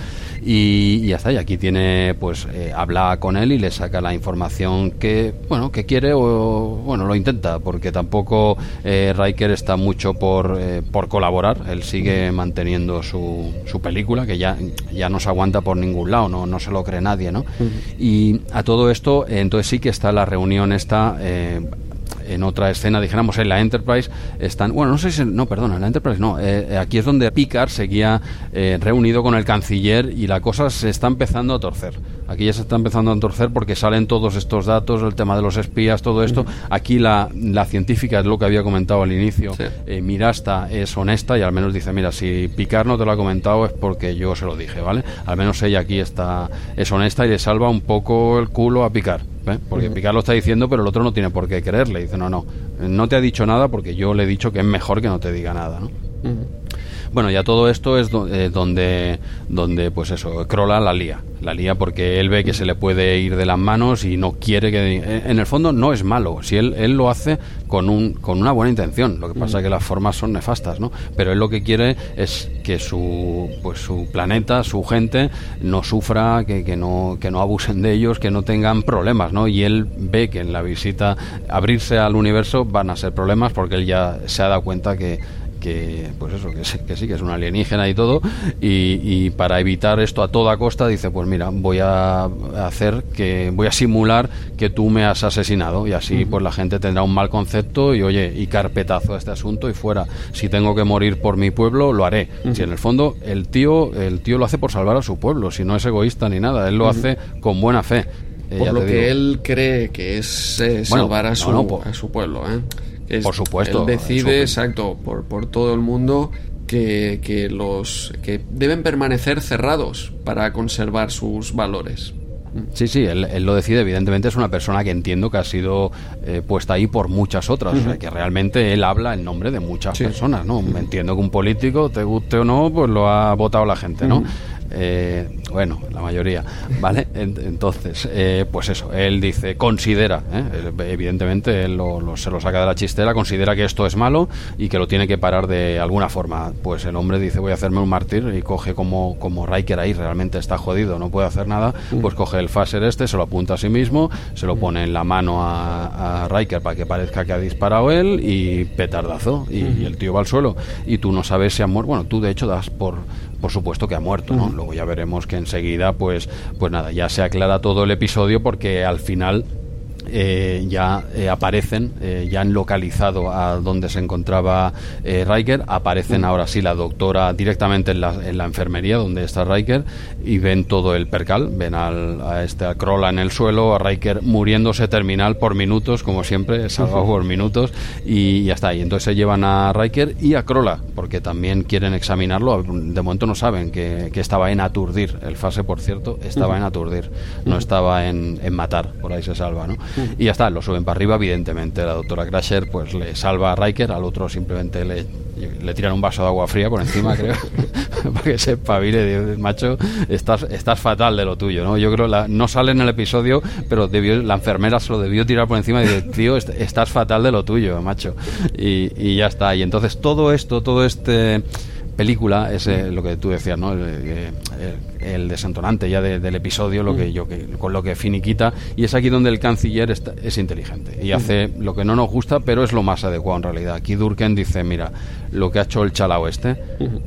Y, y está, y aquí tiene, pues, eh, habla con él y le saca la información que, bueno, que quiere o, bueno, lo intenta, porque tampoco eh, Riker está mucho por, eh, por colaborar, él sigue manteniendo su, su película, que ya, ya no se aguanta por ningún lado, no, no se lo cree nadie, ¿no? Y a todo esto, eh, entonces sí que está la reunión esta... en otra escena, dijéramos en la Enterprise, están, bueno, no sé si, no, perdona, en la Enterprise no, eh, eh, aquí es donde Picard seguía eh, reunido con el canciller y la cosa se está empezando a torcer. Aquí ya se está empezando a torcer porque salen todos estos datos, el tema de los espías, todo esto. Aquí la, la científica es lo que había comentado al inicio. Sí. eh, Mirasta es honesta y al menos dice, mira, si Picard no te lo ha comentado es porque yo se lo dije, ¿vale? Al menos ella aquí está, es honesta y le salva un poco el culo a Picard. ¿eh? Porque Picard lo está diciendo, pero el otro no tiene por qué creerle. Dice, no, no, no te ha dicho nada porque yo le he dicho que es mejor que no te diga nada, ¿no? Bueno, ya todo esto es eh, donde, donde, pues eso, Crola la lía. La lía porque él ve que se le puede ir de las manos y no quiere que... Eh, en el fondo no es malo, si él, él lo hace con, un, con una buena intención, lo que pasa es que las formas son nefastas, ¿no? Pero él lo que quiere es que su, pues su planeta, su gente, no sufra, que, que, no, que no abusen de ellos, que no tengan problemas, ¿no? Y él ve que en la visita, abrirse al universo van a ser problemas porque él ya se ha dado cuenta que que pues eso que sí, que sí que es un alienígena y todo y, para evitar esto a toda costa dice pues mira voy a hacer que voy a simular que tú me has asesinado y así pues la gente tendrá un mal concepto y oye y carpetazo a este asunto y fuera. Si tengo que morir por mi pueblo lo haré. Si en el fondo el tío el tío lo hace por salvar a su pueblo si no es egoísta ni nada él lo hace con buena fe. Eh, por lo que él cree que es eh, salvar a, su, a su pueblo ¿eh? Por supuesto. Él decide, exacto, por, por todo el mundo que, que, los que deben permanecer cerrados para conservar sus valores. Sí, sí, él, lo decide. Evidentemente es una persona que entiendo que ha sido eh, puesta ahí por muchas otras. o sea, que realmente él habla en nombre de muchas personas, ¿no? Entiendo que un político, te guste o no, pues lo ha votado la gente, ¿no? Eh, bueno, la mayoría, ¿vale? Entonces, eh, pues eso, él dice, considera, ¿eh? evidentemente él se lo saca de la chistera, considera que esto es malo y que lo tiene que parar de alguna forma. Pues el hombre dice, voy a hacerme un mártir y coge como, como Riker ahí, realmente está jodido, no puede hacer nada, pues coge el phaser este, se lo apunta a sí mismo, se lo pone en la mano a, a Riker para que parezca que ha disparado él y petardazo, y, y el tío va al suelo. Y tú no sabes si ha muerto, bueno, tú de hecho das por por supuesto que ha muerto, ¿no? Luego ya veremos que enseguida, pues, pues nada, ya se aclara todo el episodio porque al final eh, ya eh, aparecen, eh, ya han localizado a donde se encontraba Riker, aparecen ahora sí la doctora directamente en la, en la, enfermería donde está Riker y ven todo el percal, ven al, a este a Krolla en el suelo, a Riker muriéndose terminal por minutos, como siempre, salvado por minutos y ya está. Y entonces se llevan a Riker y a Krolla, porque también quieren examinarlo, de momento no saben que, que estaba en aturdir, el fase por cierto, estaba en aturdir, no estaba en, en matar, por ahí se salva, ¿no? Y ya está, lo suben para arriba, evidentemente. La doctora Crasher pues le salva a Riker, al otro simplemente le, le tiran un vaso de agua fría por encima, creo, para que se espabile. Macho, estás, estás fatal de lo tuyo, ¿no? Yo creo, la, no sale en el episodio, pero debió, la enfermera se lo debió tirar por encima y decir, tío, estás fatal de lo tuyo, macho. Y, y ya está. Y entonces todo esto, todo este película es eh, lo que tú decías, ¿no? El, el, desentonante ya del episodio, lo que mm. yo que, con lo que finiquita y es aquí donde el canciller es inteligente y mm. hace lo que no nos gusta, pero es lo más adecuado en realidad. Aquí Durken dice, mira, lo que ha hecho el chalao este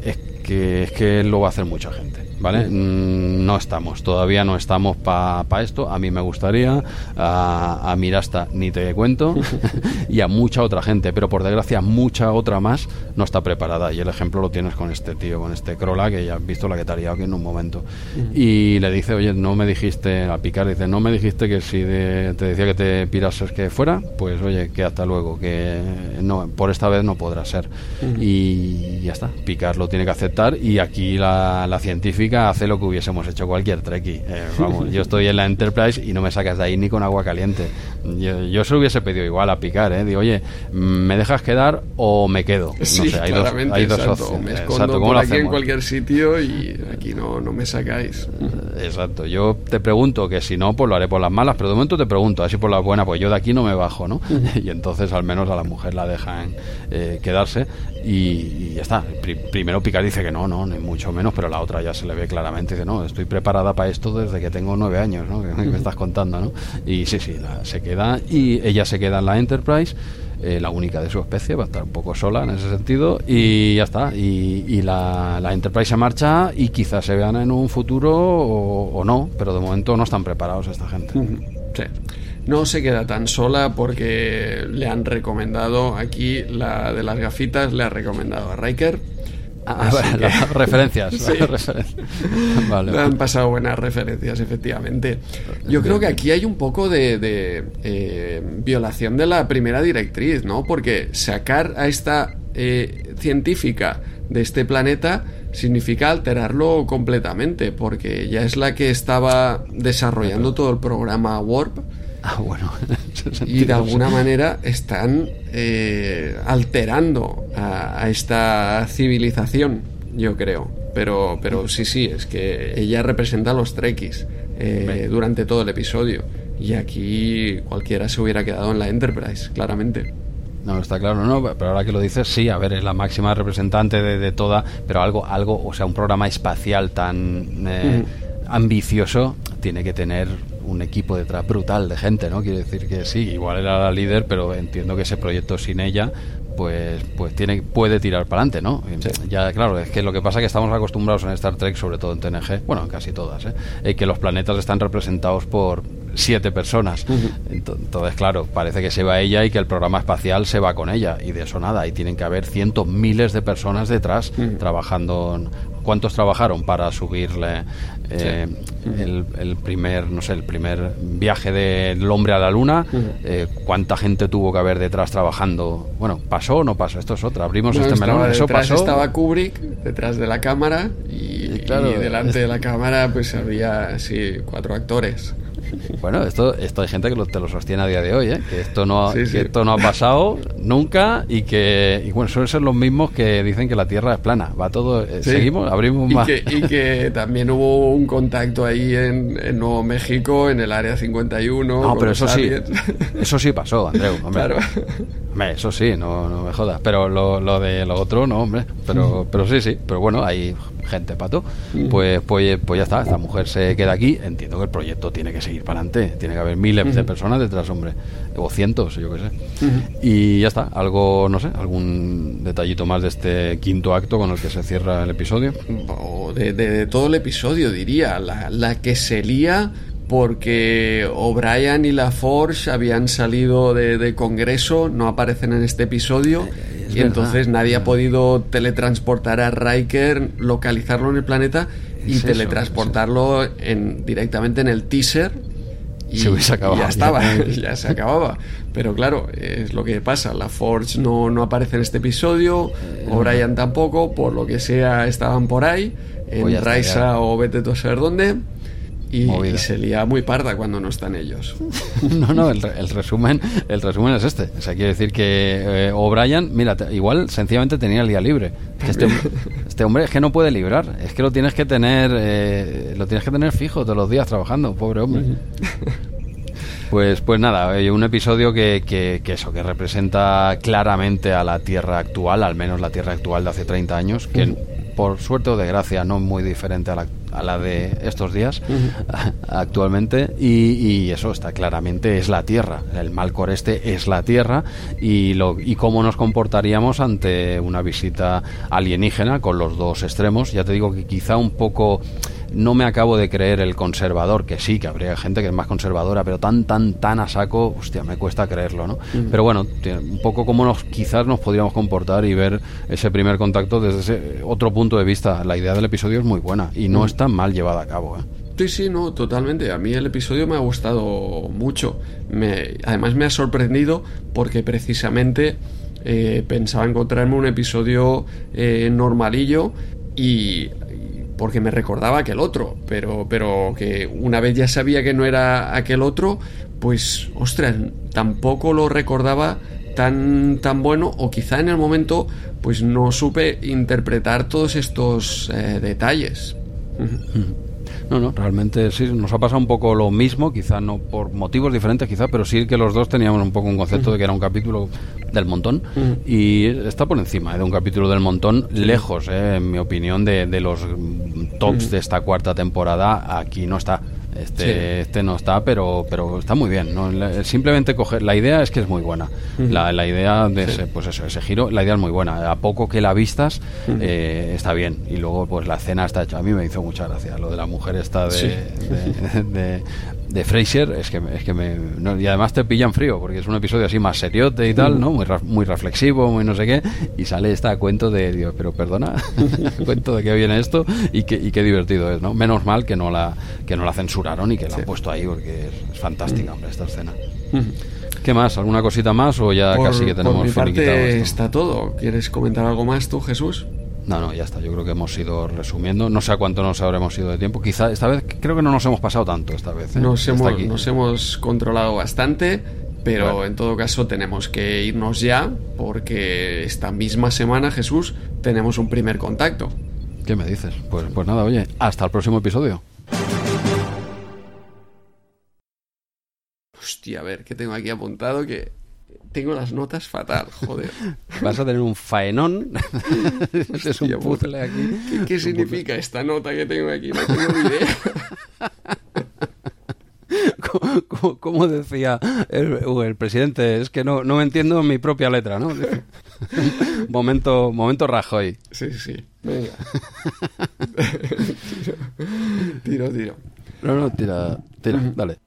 es que es que lo va a hacer mucha gente. ¿vale? Mm, no estamos, todavía no estamos para esto. A mí me gustaría, a, a Mirasta ni te cuento, y a mucha otra gente, pero por desgracia mucha otra más no está preparada. Y el ejemplo lo tienes con este tío, con este Crola, que ya has visto la que te haría aquí en un momento. Y le dice, oye, no me dijiste, a picar, dice, no me dijiste que si te decía que te pirases que fuera, pues oye, que hasta luego, que no, por esta vez no podrá ser. Y ya está, picar lo tiene que aceptar y aquí la, la científica hace lo que hubiésemos hecho cualquier treki. Eh, vamos, yo estoy en la Enterprise y no me sacas de ahí ni con agua caliente. Yo, se lo hubiese pedido igual a picar, ¿eh? Digo, oye, ¿me dejas quedar o me quedo? No sé, hay dos, hay dos opciones. Me escondo por aquí en cualquier sitio y aquí no, no me sacáis. Exacto. Yo te pregunto que si no, pues lo haré por las malas, pero de momento te pregunto, así por la buena, pues yo de aquí no me bajo, ¿no? y entonces al menos a la mujer la dejan eh, quedarse y, ya está. primero Picar dice que no, no, ni mucho menos, pero la otra ya se le ve claramente. Dice, no, estoy preparada para esto desde que tengo nueve años, ¿no? Que me estás contando, ¿no? Y sí, sí, se queda y ella se queda en la Enterprise. Eh, la única de su especie, va a estar un poco sola en ese sentido, y ya está. Y, la, Enterprise se marcha y quizás se vean en un futuro o, no, pero de momento no están preparados esta gente. No se queda tan sola porque le han recomendado aquí la de las gafitas le ha recomendado a Riker Ah, las referencias. vale. Han pasado buenas referencias, efectivamente. Yo creo que aquí hay un poco de, eh, violación de la primera directriz, ¿no? Porque sacar a esta eh, científica de este planeta significa alterarlo completamente, porque ya es la que estaba desarrollando todo el programa Warp Ah, bueno. Y de alguna manera están eh, alterando a, esta civilización yo creo. Pero, pero sí, sí, es que ella representa a los Trekkies eh, durante todo el episodio. Y aquí cualquiera se hubiera quedado en la Enterprise, claramente. No, está claro, no, pero ahora que lo dices, sí, a ver, es la máxima representante de, toda, pero algo, algo, o sea, un programa espacial tan eh, ambicioso tiene que tener un equipo detrás brutal de gente, ¿no? Quiero decir que sí, igual era la líder, pero entiendo que ese proyecto sin ella pues pues tiene puede tirar para adelante, ¿no? Ya claro, es que lo que pasa es que estamos acostumbrados en Star Trek, sobre todo en TNG, bueno, en casi todas, ¿eh? que los planetas están representados por siete personas. Entonces, claro, parece que se va ella y que el programa espacial se va con ella. Y de eso nada. Y tienen que haber cientos, miles de personas detrás trabajando. ¿Cuántos trabajaron para subirle eh, el, primer, no sé, el primer viaje del hombre a la luna? Eh, ¿Cuánta gente tuvo que haber detrás trabajando? Bueno, ¿pasó o no pasó? Esto es otra. Abrimos este melón. Eso pasó. Estaba Kubrick detrás de la cámara y, delante de la cámara pues había así cuatro actores. Bueno, esto, esto hay gente que te lo sostiene a día de hoy, ¿eh? que esto no, esto no ha pasado nunca y que y bueno suelen ser los mismos que dicen que la Tierra es plana. Va todo, eh, seguimos, abrimos más. y que también hubo un contacto ahí en, Nuevo México, en el área 51. No, pero eso sí, eso sí pasó, Andreu. Claro. eso sí, no, no me jodas. Pero lo, lo de lo otro, no, hombre. Pero, pero sí, sí. Pero bueno, hay gente pato, pues, pues, pues ya está, esta mujer se queda aquí, entiendo que el proyecto tiene que seguir para adelante, tiene que haber miles de personas detrás, hombre, o cientos, yo qué sé. Y ya está, algo, no sé, algún detallito más de este quinto acto con el que se cierra el episodio. de, todo el episodio, diría, la, la que se lía porque O'Brien y la Forge habían salido de, Congreso, no aparecen en este episodio, y entonces nadie ha podido teletransportar a Riker, localizarlo en el planeta y teletransportarlo en, directamente en el teaser. Y, ya estaba, ya. se acababa. Pero claro, es lo que pasa. La Forge no, no aparece en este episodio, eh, O'Brien tampoco, por lo que sea estaban por ahí, en pues Raisa o vete tú a saber dónde y, se lía muy parda cuando no están ellos. no, no, el, resumen el resumen es este. O sea, quiere decir que eh, O'Brien, mira, igual sencillamente tenía el día libre. Este, este, hombre es que no puede librar, es que lo tienes que tener eh, lo tienes que tener fijo todos los días trabajando, pobre hombre. Pues, pues nada, un episodio que, que, eso, que representa claramente a la Tierra actual, al menos la Tierra actual de hace 30 años, que por suerte o desgracia no muy diferente a la a la de estos días actualmente y, eso está claramente es la Tierra. El Malcor este es la Tierra y, lo, y cómo nos comportaríamos ante una visita alienígena con los dos extremos. Ya te digo que quizá un poco no me acabo de creer el conservador, que sí, que habría gente que es más conservadora, pero tan, tan, tan a saco, hostia, me cuesta creerlo, ¿no? Pero bueno, un poco como nos, quizás nos podríamos comportar y ver ese primer contacto desde ese otro punto de vista. La idea del episodio es muy buena y no está mal llevada a cabo, ¿eh? Sí, sí, no, totalmente. A mí el episodio me ha gustado mucho. Me, además me ha sorprendido porque precisamente eh, pensaba encontrarme un episodio eh, normalillo y porque me recordaba aquel otro, pero, pero que una vez ya sabía que no era aquel otro, pues, ostras, tampoco lo recordaba tan, tan bueno o quizá en el momento pues no supe interpretar todos estos eh, detalles. No, no, realmente sí, nos ha pasado un poco lo mismo, quizá no por motivos diferentes, quizá, pero sí que los dos teníamos un poco un concepto de que era un capítulo del montón y está por encima de un capítulo del montón, lejos, eh, en mi opinión, de, de los tops de esta cuarta temporada. Aquí no está. Este, este no está, pero, pero está muy bien. ¿no? Simplemente coger. La idea es que es muy buena. la, la, idea de ese, pues eso, ese giro, la idea es muy buena. A poco que la vistas, eh, está bien. Y luego, pues la escena está hecha. A mí me hizo mucha gracia. Lo de la mujer esta de, de Fraser es que, es que me, y además te pillan frío porque es un episodio así más seriote y tal, ¿no? Muy, muy reflexivo, muy no sé qué y sale esta cuento de, Dios, pero perdona, cuento de qué viene esto y, que, y qué divertido es, ¿no? Menos mal que no la que no la censuraron y que la han puesto ahí porque es, fantástica, hombre, esta escena. ¿Qué más? ¿Alguna cosita más o ya casi que tenemos por mi parte está todo. ¿Quieres comentar algo más tú, Jesús? No, no, ya está. Yo creo que hemos ido resumiendo. No sé a cuánto nos habremos ido de tiempo. Quizá esta vez, creo que no nos hemos pasado tanto esta vez. ¿eh? Nos, hemos, nos hemos controlado bastante, pero en todo caso tenemos que irnos ya porque esta misma semana, Jesús, tenemos un primer contacto. ¿Qué me dices? Pues, pues nada, oye, hasta el próximo episodio. Hostia, a ver, que tengo aquí apuntado que tengo las notas fatal, joder. Vas a tener un faenón. es Hostia, un puzzle aquí. ¿Qué, qué significa esta nota que tengo aquí? No tengo ni idea. como, como- como decía el, o el presidente, es que no, no entiendo mi propia letra, ¿no? momento, momento Rajoy. Sí, sí. Venga. tiro, tiro. No, no, tira, tira, dale.